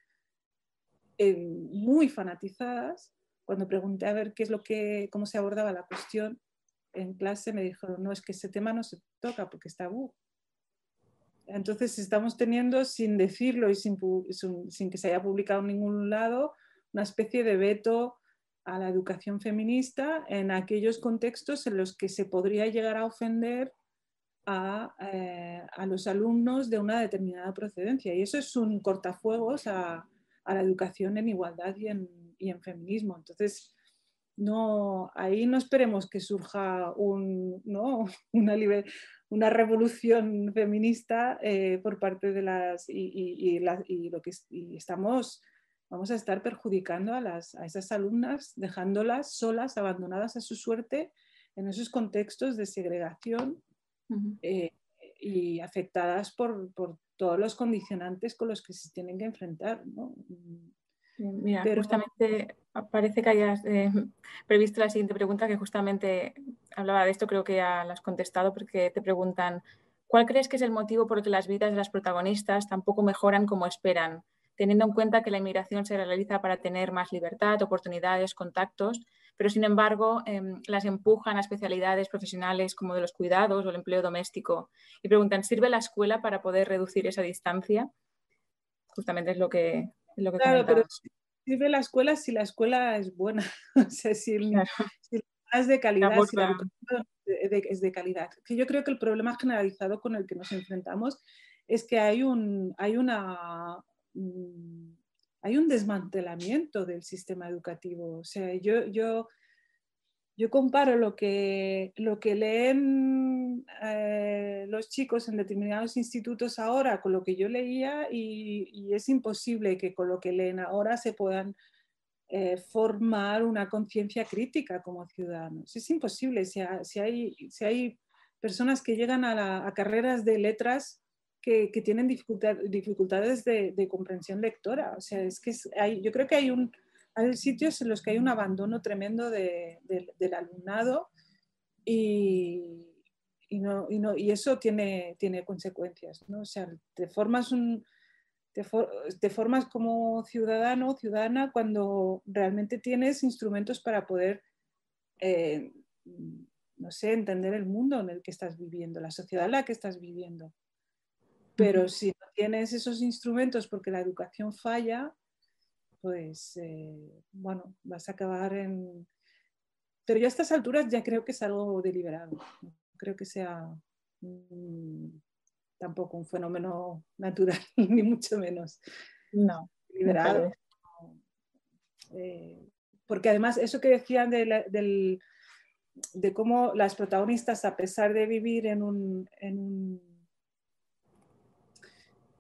eh, muy fanatizadas. Cuando pregunté a ver qué es lo que, cómo se abordaba la cuestión en clase, me dijeron, no, es que ese tema no se toca porque está tabú. entonces estamos teniendo, sin decirlo y sin, que se haya publicado en ningún lado, una especie de veto a la educación feminista en aquellos contextos en los que se podría llegar a ofender a, eh, los alumnos de una determinada procedencia. Y eso es un cortafuegos a, la educación en igualdad y en, feminismo. Entonces, no, ahí no esperemos que surja un, ¿no? una, una revolución feminista eh, por parte de las y, lo que estamos vamos a estar perjudicando a, las, a esas alumnas, dejándolas solas, abandonadas a su suerte en esos contextos de segregación eh, y afectadas por, por, todos los condicionantes con los que se tienen que enfrentar. ¿no? Mira, justamente parece que hayas eh, previsto la siguiente pregunta, que justamente hablaba de esto, creo que ya la has contestado, porque te preguntan, ¿cuál crees que es el motivo por el que las vidas de las protagonistas tampoco mejoran como esperan, teniendo en cuenta que la inmigración se realiza para tener más libertad, oportunidades, contactos, pero sin embargo em, las empujan a especialidades profesionales como de los cuidados o el empleo doméstico? Y preguntan, ¿sirve la escuela para poder reducir esa distancia? Justamente es lo que, claro, pero sirve la escuela si la escuela es buena, o sea, si, es de calidad, si la educación es de calidad. Que yo creo que el problema generalizado con el que nos enfrentamos es que hay un, hay una, mm, hay un desmantelamiento del sistema educativo. O sea, yo, yo yo comparo lo que, lo que leen eh, los chicos en determinados institutos ahora con lo que yo leía y, es imposible que con lo que leen ahora se puedan eh, formar una conciencia crítica como ciudadanos. Es imposible si, hay, si hay personas que llegan a, carreras de letras que, tienen dificultades de, comprensión lectora. O sea, es que hay, yo creo que hay un hay sitios en los que hay un abandono tremendo del alumnado y, no, y, eso tiene, tiene consecuencias. ¿no? O sea, te formas, formas como ciudadano o ciudadana cuando realmente tienes instrumentos para poder, eh, no sé, entender el mundo en el que estás viviendo, la sociedad en la que estás viviendo. Pero si no tienes esos instrumentos porque la educación falla, pues eh, bueno, vas a acabar en... Pero yo a estas alturas ya creo que es algo deliberado, no creo que sea tampoco un fenómeno natural, ni mucho menos. No. Deliberado. Eh, porque además eso que decían de, de cómo las protagonistas, a pesar de vivir en un en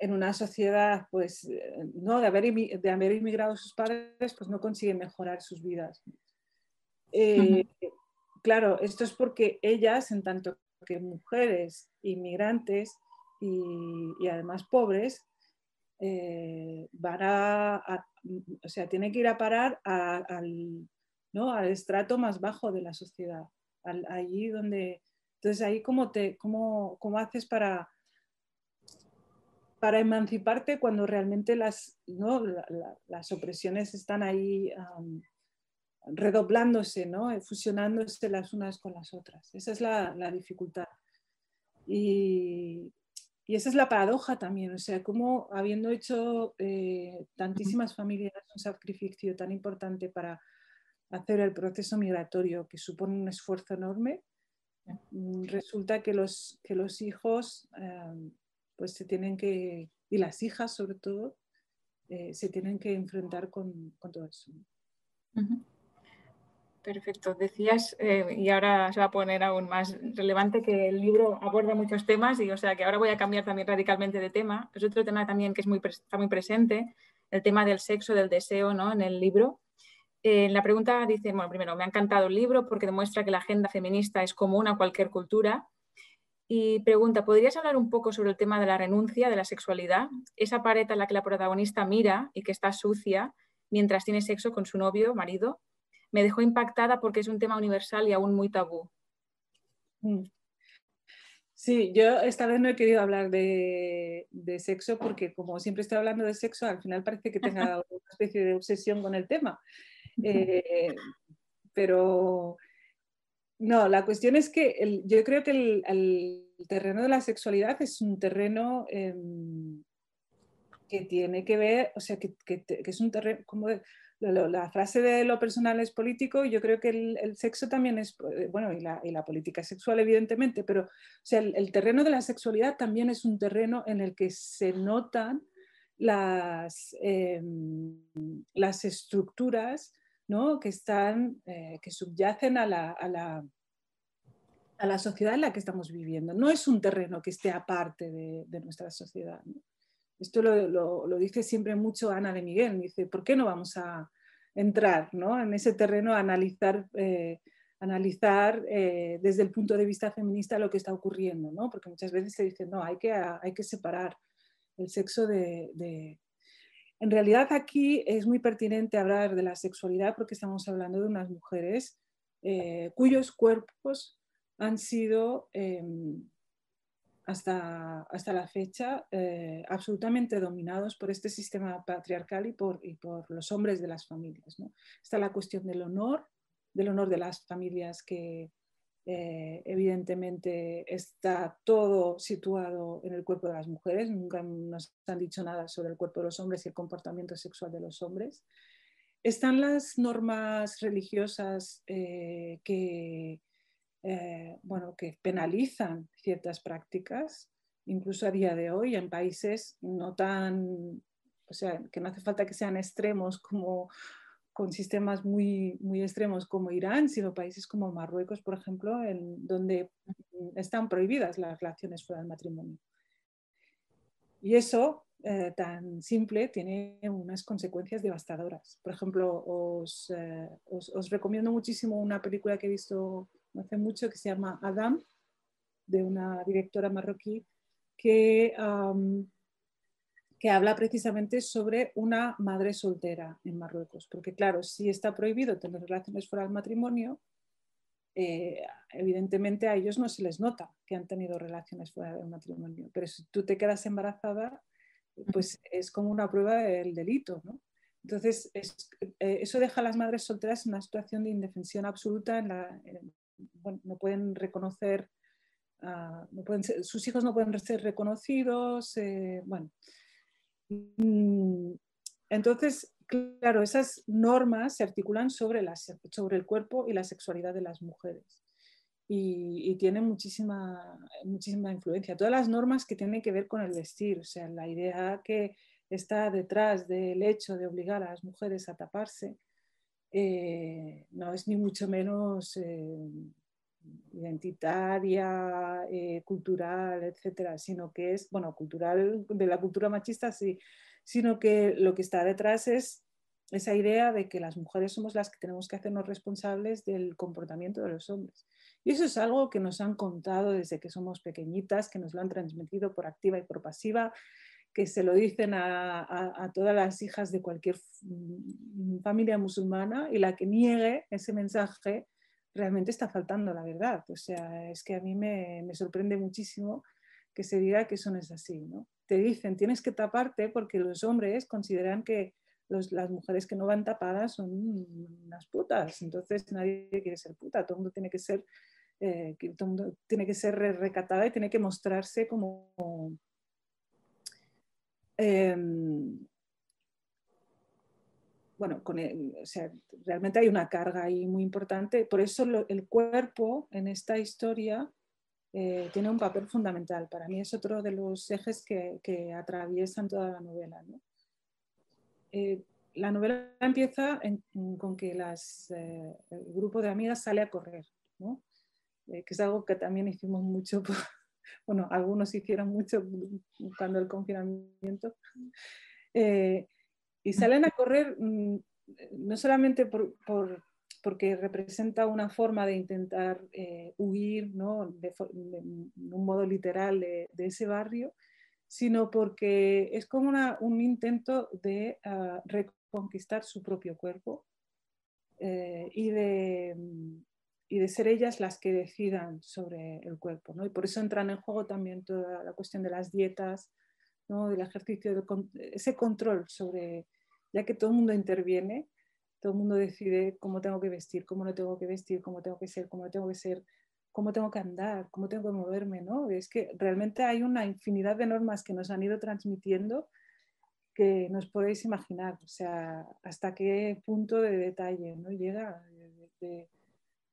una sociedad, pues, eh, ¿no? de, haber, de haber inmigrado sus padres, pues no consiguen mejorar sus vidas. Eh, claro, esto es porque ellas, en tanto que mujeres inmigrantes y, además pobres, eh, van a, o sea, tienen que ir a parar al, ¿no? al estrato más bajo de la sociedad, allí donde... Entonces ahí cómo, te, cómo, cómo haces para para emanciparte cuando realmente las, las opresiones están ahí redoblándose, ¿no? fusionándose las unas con las otras. Esa es la, dificultad. Y, esa es la paradoja también, o sea, como habiendo hecho eh, tantísimas familias un sacrificio tan importante para hacer el proceso migratorio que supone un esfuerzo enorme, mm, resulta que los, que los hijos pues se tienen que, y las hijas sobre todo, eh, se tienen que enfrentar con, todo eso. Perfecto. Decías, eh, y ahora se va a poner aún más relevante, que el libro aborda muchos temas y o sea que ahora voy a cambiar también radicalmente de tema. Es otro tema también que es muy, está muy presente, el tema del sexo, del deseo ¿no? en el libro. Eh, la pregunta dice, bueno, primero, me ha encantado el libro porque demuestra que la agenda feminista es común a cualquier cultura y pregunta, ¿podrías hablar un poco sobre el tema de la renuncia, de la sexualidad? Esa pared a la que la protagonista mira y que está sucia mientras tiene sexo con su novio, marido, me dejó impactada porque es un tema universal y aún muy tabú. Mm. Sí, yo esta vez no he querido hablar de, sexo porque como siempre estoy hablando de sexo, al final parece que tenga una especie de obsesión con el tema. Eh, pero no, la cuestión es que yo creo que terreno de la sexualidad es un terreno em, que tiene que ver, o sea, que, es un terreno, como la frase de lo personal es político, yo creo que el, sexo también es, eh, bueno, y la, política sexual evidentemente, pero o sea, el, terreno de la sexualidad también es un terreno en el que se notan las, em, las estructuras ¿no? que, están, eh, que subyacen a la, a, la, a la, sociedad en la que estamos viviendo. No es un terreno que esté aparte de, de nuestra sociedad. Esto lo, lo, dice siempre mucho Ana de Miguel, dice, ¿por qué no vamos a entrar ¿no? en ese terreno a analizar, eh, analizar eh, desde el punto de vista feminista lo que está ocurriendo? ¿no? Porque muchas veces se dice, no, hay que, hay que separar el sexo de... En realidad aquí es muy pertinente hablar de la sexualidad porque estamos hablando de unas mujeres eh, cuyos cuerpos han sido em, hasta, hasta la fecha eh, absolutamente dominados por este sistema patriarcal y por, y por los hombres de las familias. Está la cuestión del honor, del honor de las familias que eh, evidentemente está todo situado en el cuerpo de las mujeres, nunca nos han dicho nada sobre el cuerpo de los hombres y el comportamiento sexual de los hombres. Están las normas religiosas eh, que eh, bueno, que penalizan ciertas prácticas, incluso a día de hoy en países no tan, o sea, que no hace falta que sean extremos como con sistemas muy, muy extremos como Irán, sino países como Marruecos, por ejemplo, en donde están prohibidas las relaciones fuera del matrimonio. Y eso, eh, tan simple, tiene unas consecuencias devastadoras. Por ejemplo, os, eh, os, recomiendo muchísimo una película que he visto hace mucho que se llama Adam, de una directora marroquí, que, que habla precisamente sobre una madre soltera en Marruecos. Porque claro, si está prohibido tener relaciones fuera del matrimonio, eh, evidentemente a ellos no se les nota que han tenido relaciones fuera del matrimonio. Pero si tú te quedas embarazada, pues es como una prueba del delito, ¿no? Entonces, eh, eso deja a las madres solteras en una situación de indefensión absoluta en la, no pueden reconocer, ah, no pueden sus hijos no pueden ser reconocidos, eh, bueno. Mm, entonces, claro, esas normas se articulan sobre, sobre el cuerpo y la sexualidad de las mujeres. Y, tienen muchísima, muchísima influencia. Todas las normas que tienen que ver con el vestir, o sea, la idea que está detrás del hecho de obligar a las mujeres a taparse, eh, no es ni mucho menos eh, identitaria, eh, cultural, etcétera, sino que es, bueno, cultural de la cultura machista, sí, sino que lo que está detrás es esa idea de que las mujeres somos las que tenemos que hacernos responsables del comportamiento de los hombres. Y eso es algo que nos han contado desde que somos pequeñitas, que nos lo han transmitido por activa y por pasiva, que se lo dicen a, todas las hijas de cualquier mm, familia musulmana y la que niegue ese mensaje realmente está faltando la verdad. O sea, es que a mí me, sorprende muchísimo que se diga que eso no es así. ¿no? Te dicen, tienes que taparte porque los hombres consideran que las mujeres que no van tapadas son unas putas. Entonces nadie quiere ser puta, todo el mundo tiene que ser, eh, todo mundo tiene que ser recatada y tiene que mostrarse como Em, bueno, con realmente hay una carga ahí muy importante. Por eso el cuerpo en esta historia eh, tiene un papel fundamental. Para mí es otro de los ejes que, atraviesan toda la novela. Eh, la novela empieza con que eh, el grupo de amigas sale a correr, que es algo que también hicimos mucho por, bueno, algunos hicieron mucho cuando el confinamiento, eh, y salen a correr mm, no solamente por, porque representa una forma de intentar eh, huir ¿no? de, un modo literal de, ese barrio, sino porque es como un intento de ah, reconquistar su propio cuerpo eh, y de, y de ser ellas las que decidan sobre el cuerpo. ¿no? Y por eso entran en juego también toda la cuestión de las dietas, ¿no? del ejercicio, de, ese control sobre, ya que todo el mundo interviene, todo el mundo decide cómo tengo que vestir, cómo no tengo que vestir, cómo tengo que ser, cómo no tengo que ser. cómo tengo que andar, cómo tengo que moverme, ¿no? Es que realmente hay una infinidad de normas que nos han ido transmitiendo que nos podéis imaginar, o sea, hasta qué punto de detalle ¿no? llega.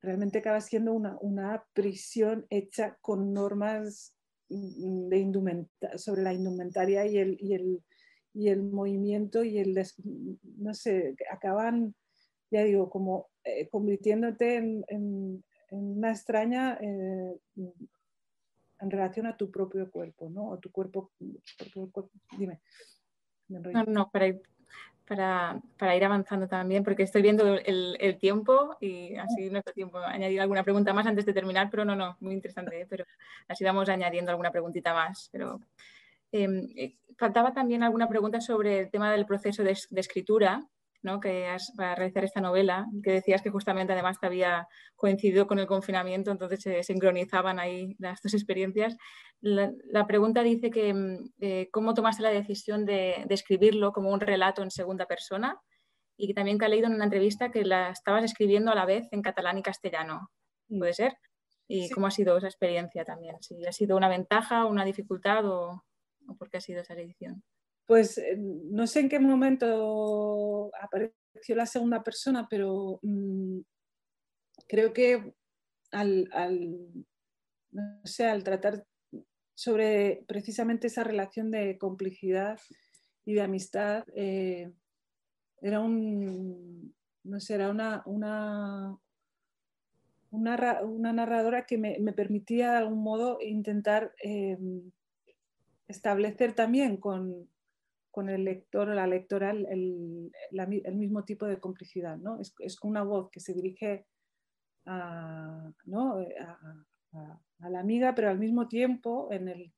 realmente acaba siendo una, una, prisión hecha con normas mm, de sobre la indumentaria y el, y el, y el movimiento y el, no sé, acaban, ya digo, como eh, convirtiéndote en, en, una extraña eh, en relación a tu propio cuerpo, ¿no? O tu cuerpo, cuerpo dime. No, no, para ir, para, para, ir avanzando también, porque estoy viendo el, el, tiempo y así nuestro tiempo. Añadir alguna pregunta más antes de terminar, pero no, no, muy interesante, ¿eh? pero así vamos añadiendo alguna preguntita más. Pero eh, faltaba también alguna pregunta sobre el tema del proceso de, de escritura que has, para realizar esta novela, que decías que justamente además te había coincidido con el confinamiento, entonces se sincronizaban ahí las dos experiencias. La, pregunta dice que mm, eh, cómo tomaste la decisión de, escribirlo como un relato en segunda persona y que también que ha leído en una entrevista que la estabas escribiendo a la vez en catalán y castellano. ¿Puede ser? ¿Y cómo ha sido esa experiencia también? ¿Si ha sido una ventaja, una dificultad o, o por qué ha sido esa edición? pues eh, no sé en qué momento apareció la segunda persona, pero mm, creo que al, al tratar sobre precisamente esa relación de complicidad y de amistad, eh, era un, no sé, era una, una, una, narradora que me, permitía de algún modo intentar eh, establecer también con, con el lector o la lectora el, mismo tipo de complicidad. ¿no? Es, es, con una voz que se dirige a, la amiga, pero al mismo tiempo en el,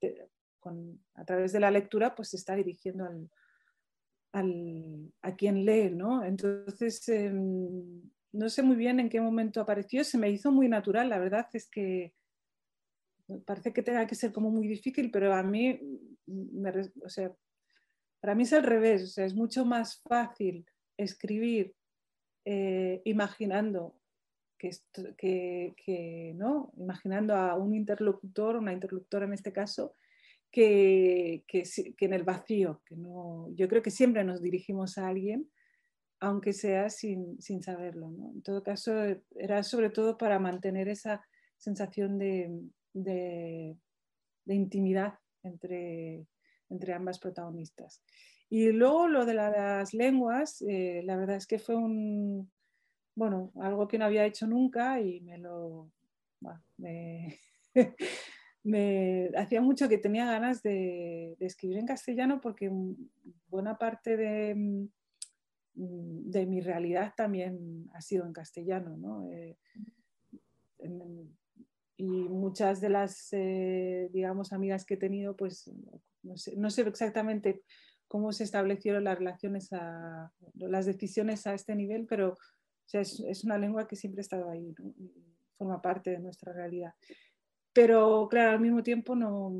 a través de la lectura pues se está dirigiendo al, a quien lee. ¿no? Entonces, em, no sé muy bien en qué momento apareció, se me hizo muy natural, la verdad es que parece que tenga que ser como muy difícil, pero a mí, me, o sea, para mí es al revés, es mucho más fácil escribir eh, imaginando que, ¿no? imaginando a un interlocutor, una interlocutora en este caso, que, en el vacío. Que no, yo creo que siempre nos dirigimos a alguien, aunque sea sin, saberlo. En todo caso, era sobre todo para mantener esa sensación de, de intimidad entre, entre ambas protagonistas. Y luego lo de las lenguas, eh, la verdad es que fue un, bueno, algo que no había hecho nunca y me lo, me, hacía mucho que tenía ganas de, escribir en castellano porque buena parte de, de, mi realidad también ha sido en castellano, ¿no? Eh, y muchas de las, eh, digamos, amigas que he tenido, pues no sé, exactamente cómo se establecieron las relaciones, a, las decisiones a este nivel, pero es, una lengua que siempre ha estado ahí, forma parte de nuestra realidad. Pero claro, al mismo tiempo no,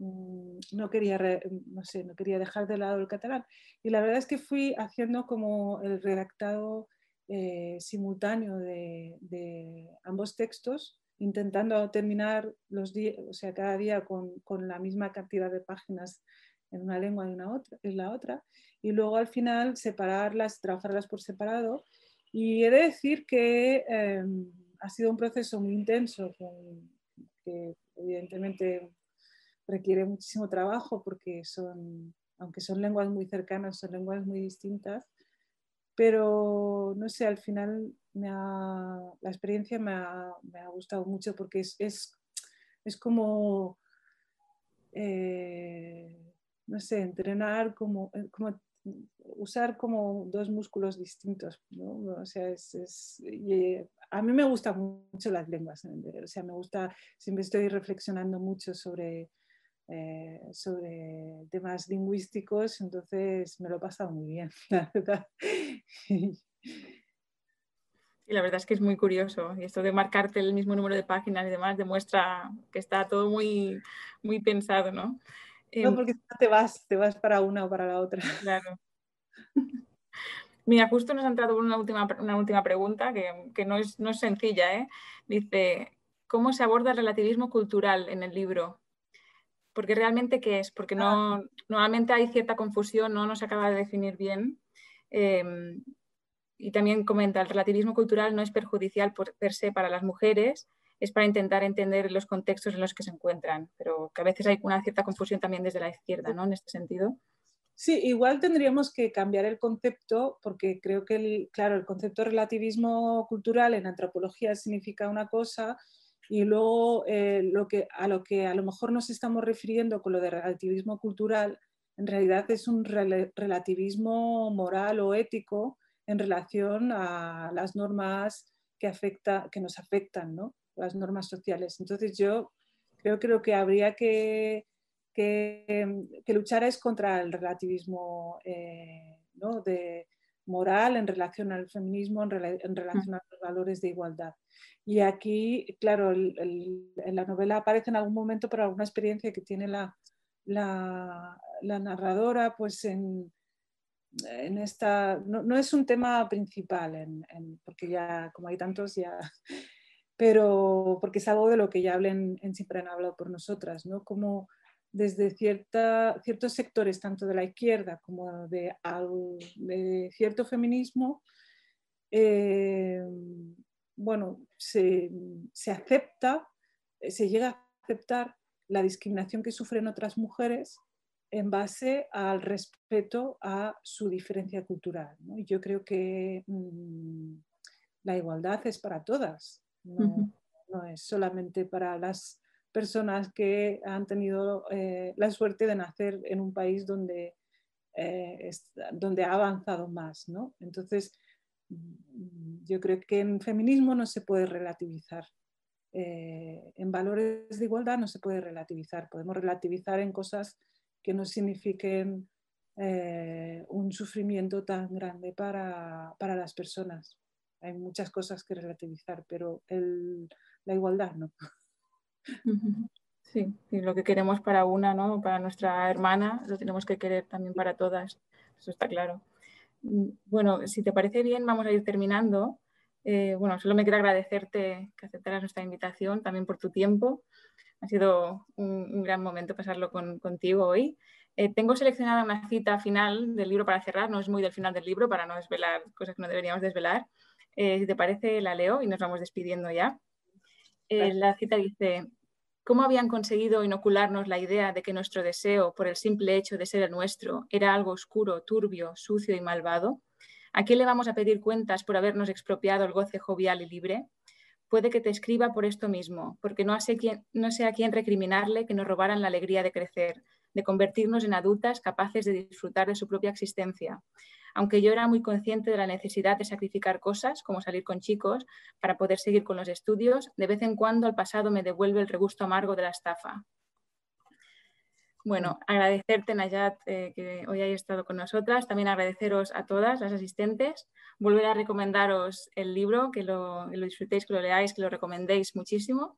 no quería, no sé, no quería dejar de lado el catalán. Y la verdad es que fui haciendo como el redactado eh, simultáneo de, ambos textos intentando terminar los o sea, cada día con, la misma cantidad de páginas en una lengua y en la otra, y luego al final separarlas, trabajarlas por separado. Y he de decir que em, ha sido un proceso muy intenso, que, evidentemente requiere muchísimo trabajo porque son, aunque son lenguas muy cercanas, son lenguas muy distintas, pero no sé, al final la experiencia me ha, gustado mucho porque es, es, como, eh, no sé, entrenar como, eh, como, usar como dos músculos distintos, O sea, es, eh, a mí me gustan mucho las lenguas, o sea, me gusta, siempre estoy reflexionando mucho sobre eh, sobre temas lingüísticos, entonces me lo he pasado muy bien, la verdad. Y la verdad es que es muy curioso. Y esto de marcarte el mismo número de páginas y demás demuestra que está todo muy, muy pensado, ¿no? No, em, porque te vas, te vas para una o para la otra. Claro. Mira, justo nos ha entrado una última, una última pregunta que, no, es, no, es, sencilla. ¿eh? Dice, ¿cómo se aborda el relativismo cultural en el libro? Porque realmente, ¿qué es? Porque no, ah. normalmente hay cierta confusión, no nos acaba de definir bien. Em, y también comenta, el relativismo cultural no es perjudicial por, per se para las mujeres, es para intentar entender los contextos en los que se encuentran, pero que a veces hay una cierta confusión también desde la izquierda, ¿no? En este sentido. Sí, igual tendríamos que cambiar el concepto porque creo que, el, claro, el concepto de relativismo cultural en antropología significa una cosa y luego eh, lo que, a lo que a lo mejor nos estamos refiriendo con lo de relativismo cultural, en realidad es un relativismo moral o ético en relación a las normas que, afecta, que nos afectan, ¿no? las normas sociales. Entonces yo creo, creo que habría que que, luchar es contra el relativismo eh, de moral en relación al feminismo, en, relación a los valores de igualdad. Y aquí, claro, en la novela aparece en algún momento por alguna experiencia que tiene la, la, narradora, pues en, en esta, no, es un tema principal, porque ya, como hay tantos, ya, pero porque es algo de lo que ya hablen, en, siempre han hablado por nosotras, ¿no? Como desde cierta, ciertos sectores, tanto de la izquierda como de, de cierto feminismo, eh, bueno, se, se, acepta, se llega a aceptar la discriminación que sufren otras mujeres en base al respeto a su diferencia cultural. ¿no? Yo creo que mm, la igualdad es para todas, no, no es solamente para las personas que han tenido eh, la suerte de nacer en un país donde, eh, donde ha avanzado más. ¿no? Entonces, mm, yo creo que en feminismo no se puede relativizar. Eh, en valores de igualdad no se puede relativizar. Podemos relativizar en cosas que no signifiquen un sufrimiento tan grande para, para, las personas. Hay muchas cosas que relativizar, pero la igualdad no. Sí, y lo que queremos para una, ¿no? Para nuestra hermana, lo tenemos que querer también para todas. Eso está claro. Mm, bueno, si te parece bien, vamos a ir terminando. Eh, bueno, solo me quiero agradecerte que aceptaras nuestra invitación, también por tu tiempo. Ha sido un, gran momento pasarlo contigo hoy. Eh, tengo seleccionada una cita final del libro para cerrar, no es muy del final del libro para no desvelar cosas que no deberíamos desvelar. Eh, si te parece, la leo y nos vamos despidiendo ya. La cita dice, ¿Cómo habían conseguido inocularnos la idea de que nuestro deseo, por el simple hecho de ser el nuestro, era algo oscuro, turbio, sucio y malvado? ¿A quién le vamos a pedir cuentas por habernos expropiado el goce jovial y libre? Puede que te escriba por esto mismo, porque no sé, quién, no sé a quién recriminarle que nos robaran la alegría de crecer, de convertirnos en adultas capaces de disfrutar de su propia existencia, aunque yo era muy consciente de la necesidad de sacrificar cosas, como salir con chicos, para poder seguir con los estudios, de vez en cuando el pasado me devuelve el regusto amargo de la estafa. Bueno, agradecerte, Nayat, eh, que hoy hayas estado con nosotras. También agradeceros a todas las asistentes. Volver a recomendaros el libro, que lo, disfrutéis, que lo leáis, que lo recomendéis muchísimo.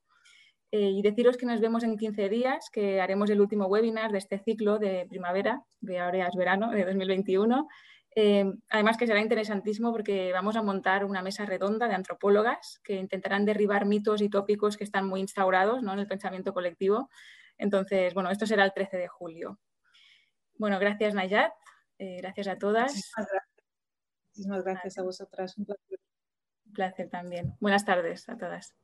Eh, y deciros que nos vemos en 15 días, que haremos el último webinar de este ciclo de primavera, de ahora es verano, de 2021. Eh, además que será interesantísimo porque vamos a montar una mesa redonda de antropólogas que intentarán derribar mitos y tópicos que están muy instaurados ¿no? en el pensamiento colectivo. Entonces, bueno, esto será el 13 de julio. Bueno, gracias Nayat, eh, gracias a todas. Muchísimas gracias, Muchísimas gracias a vosotras. Un placer también. Buenas tardes a todas.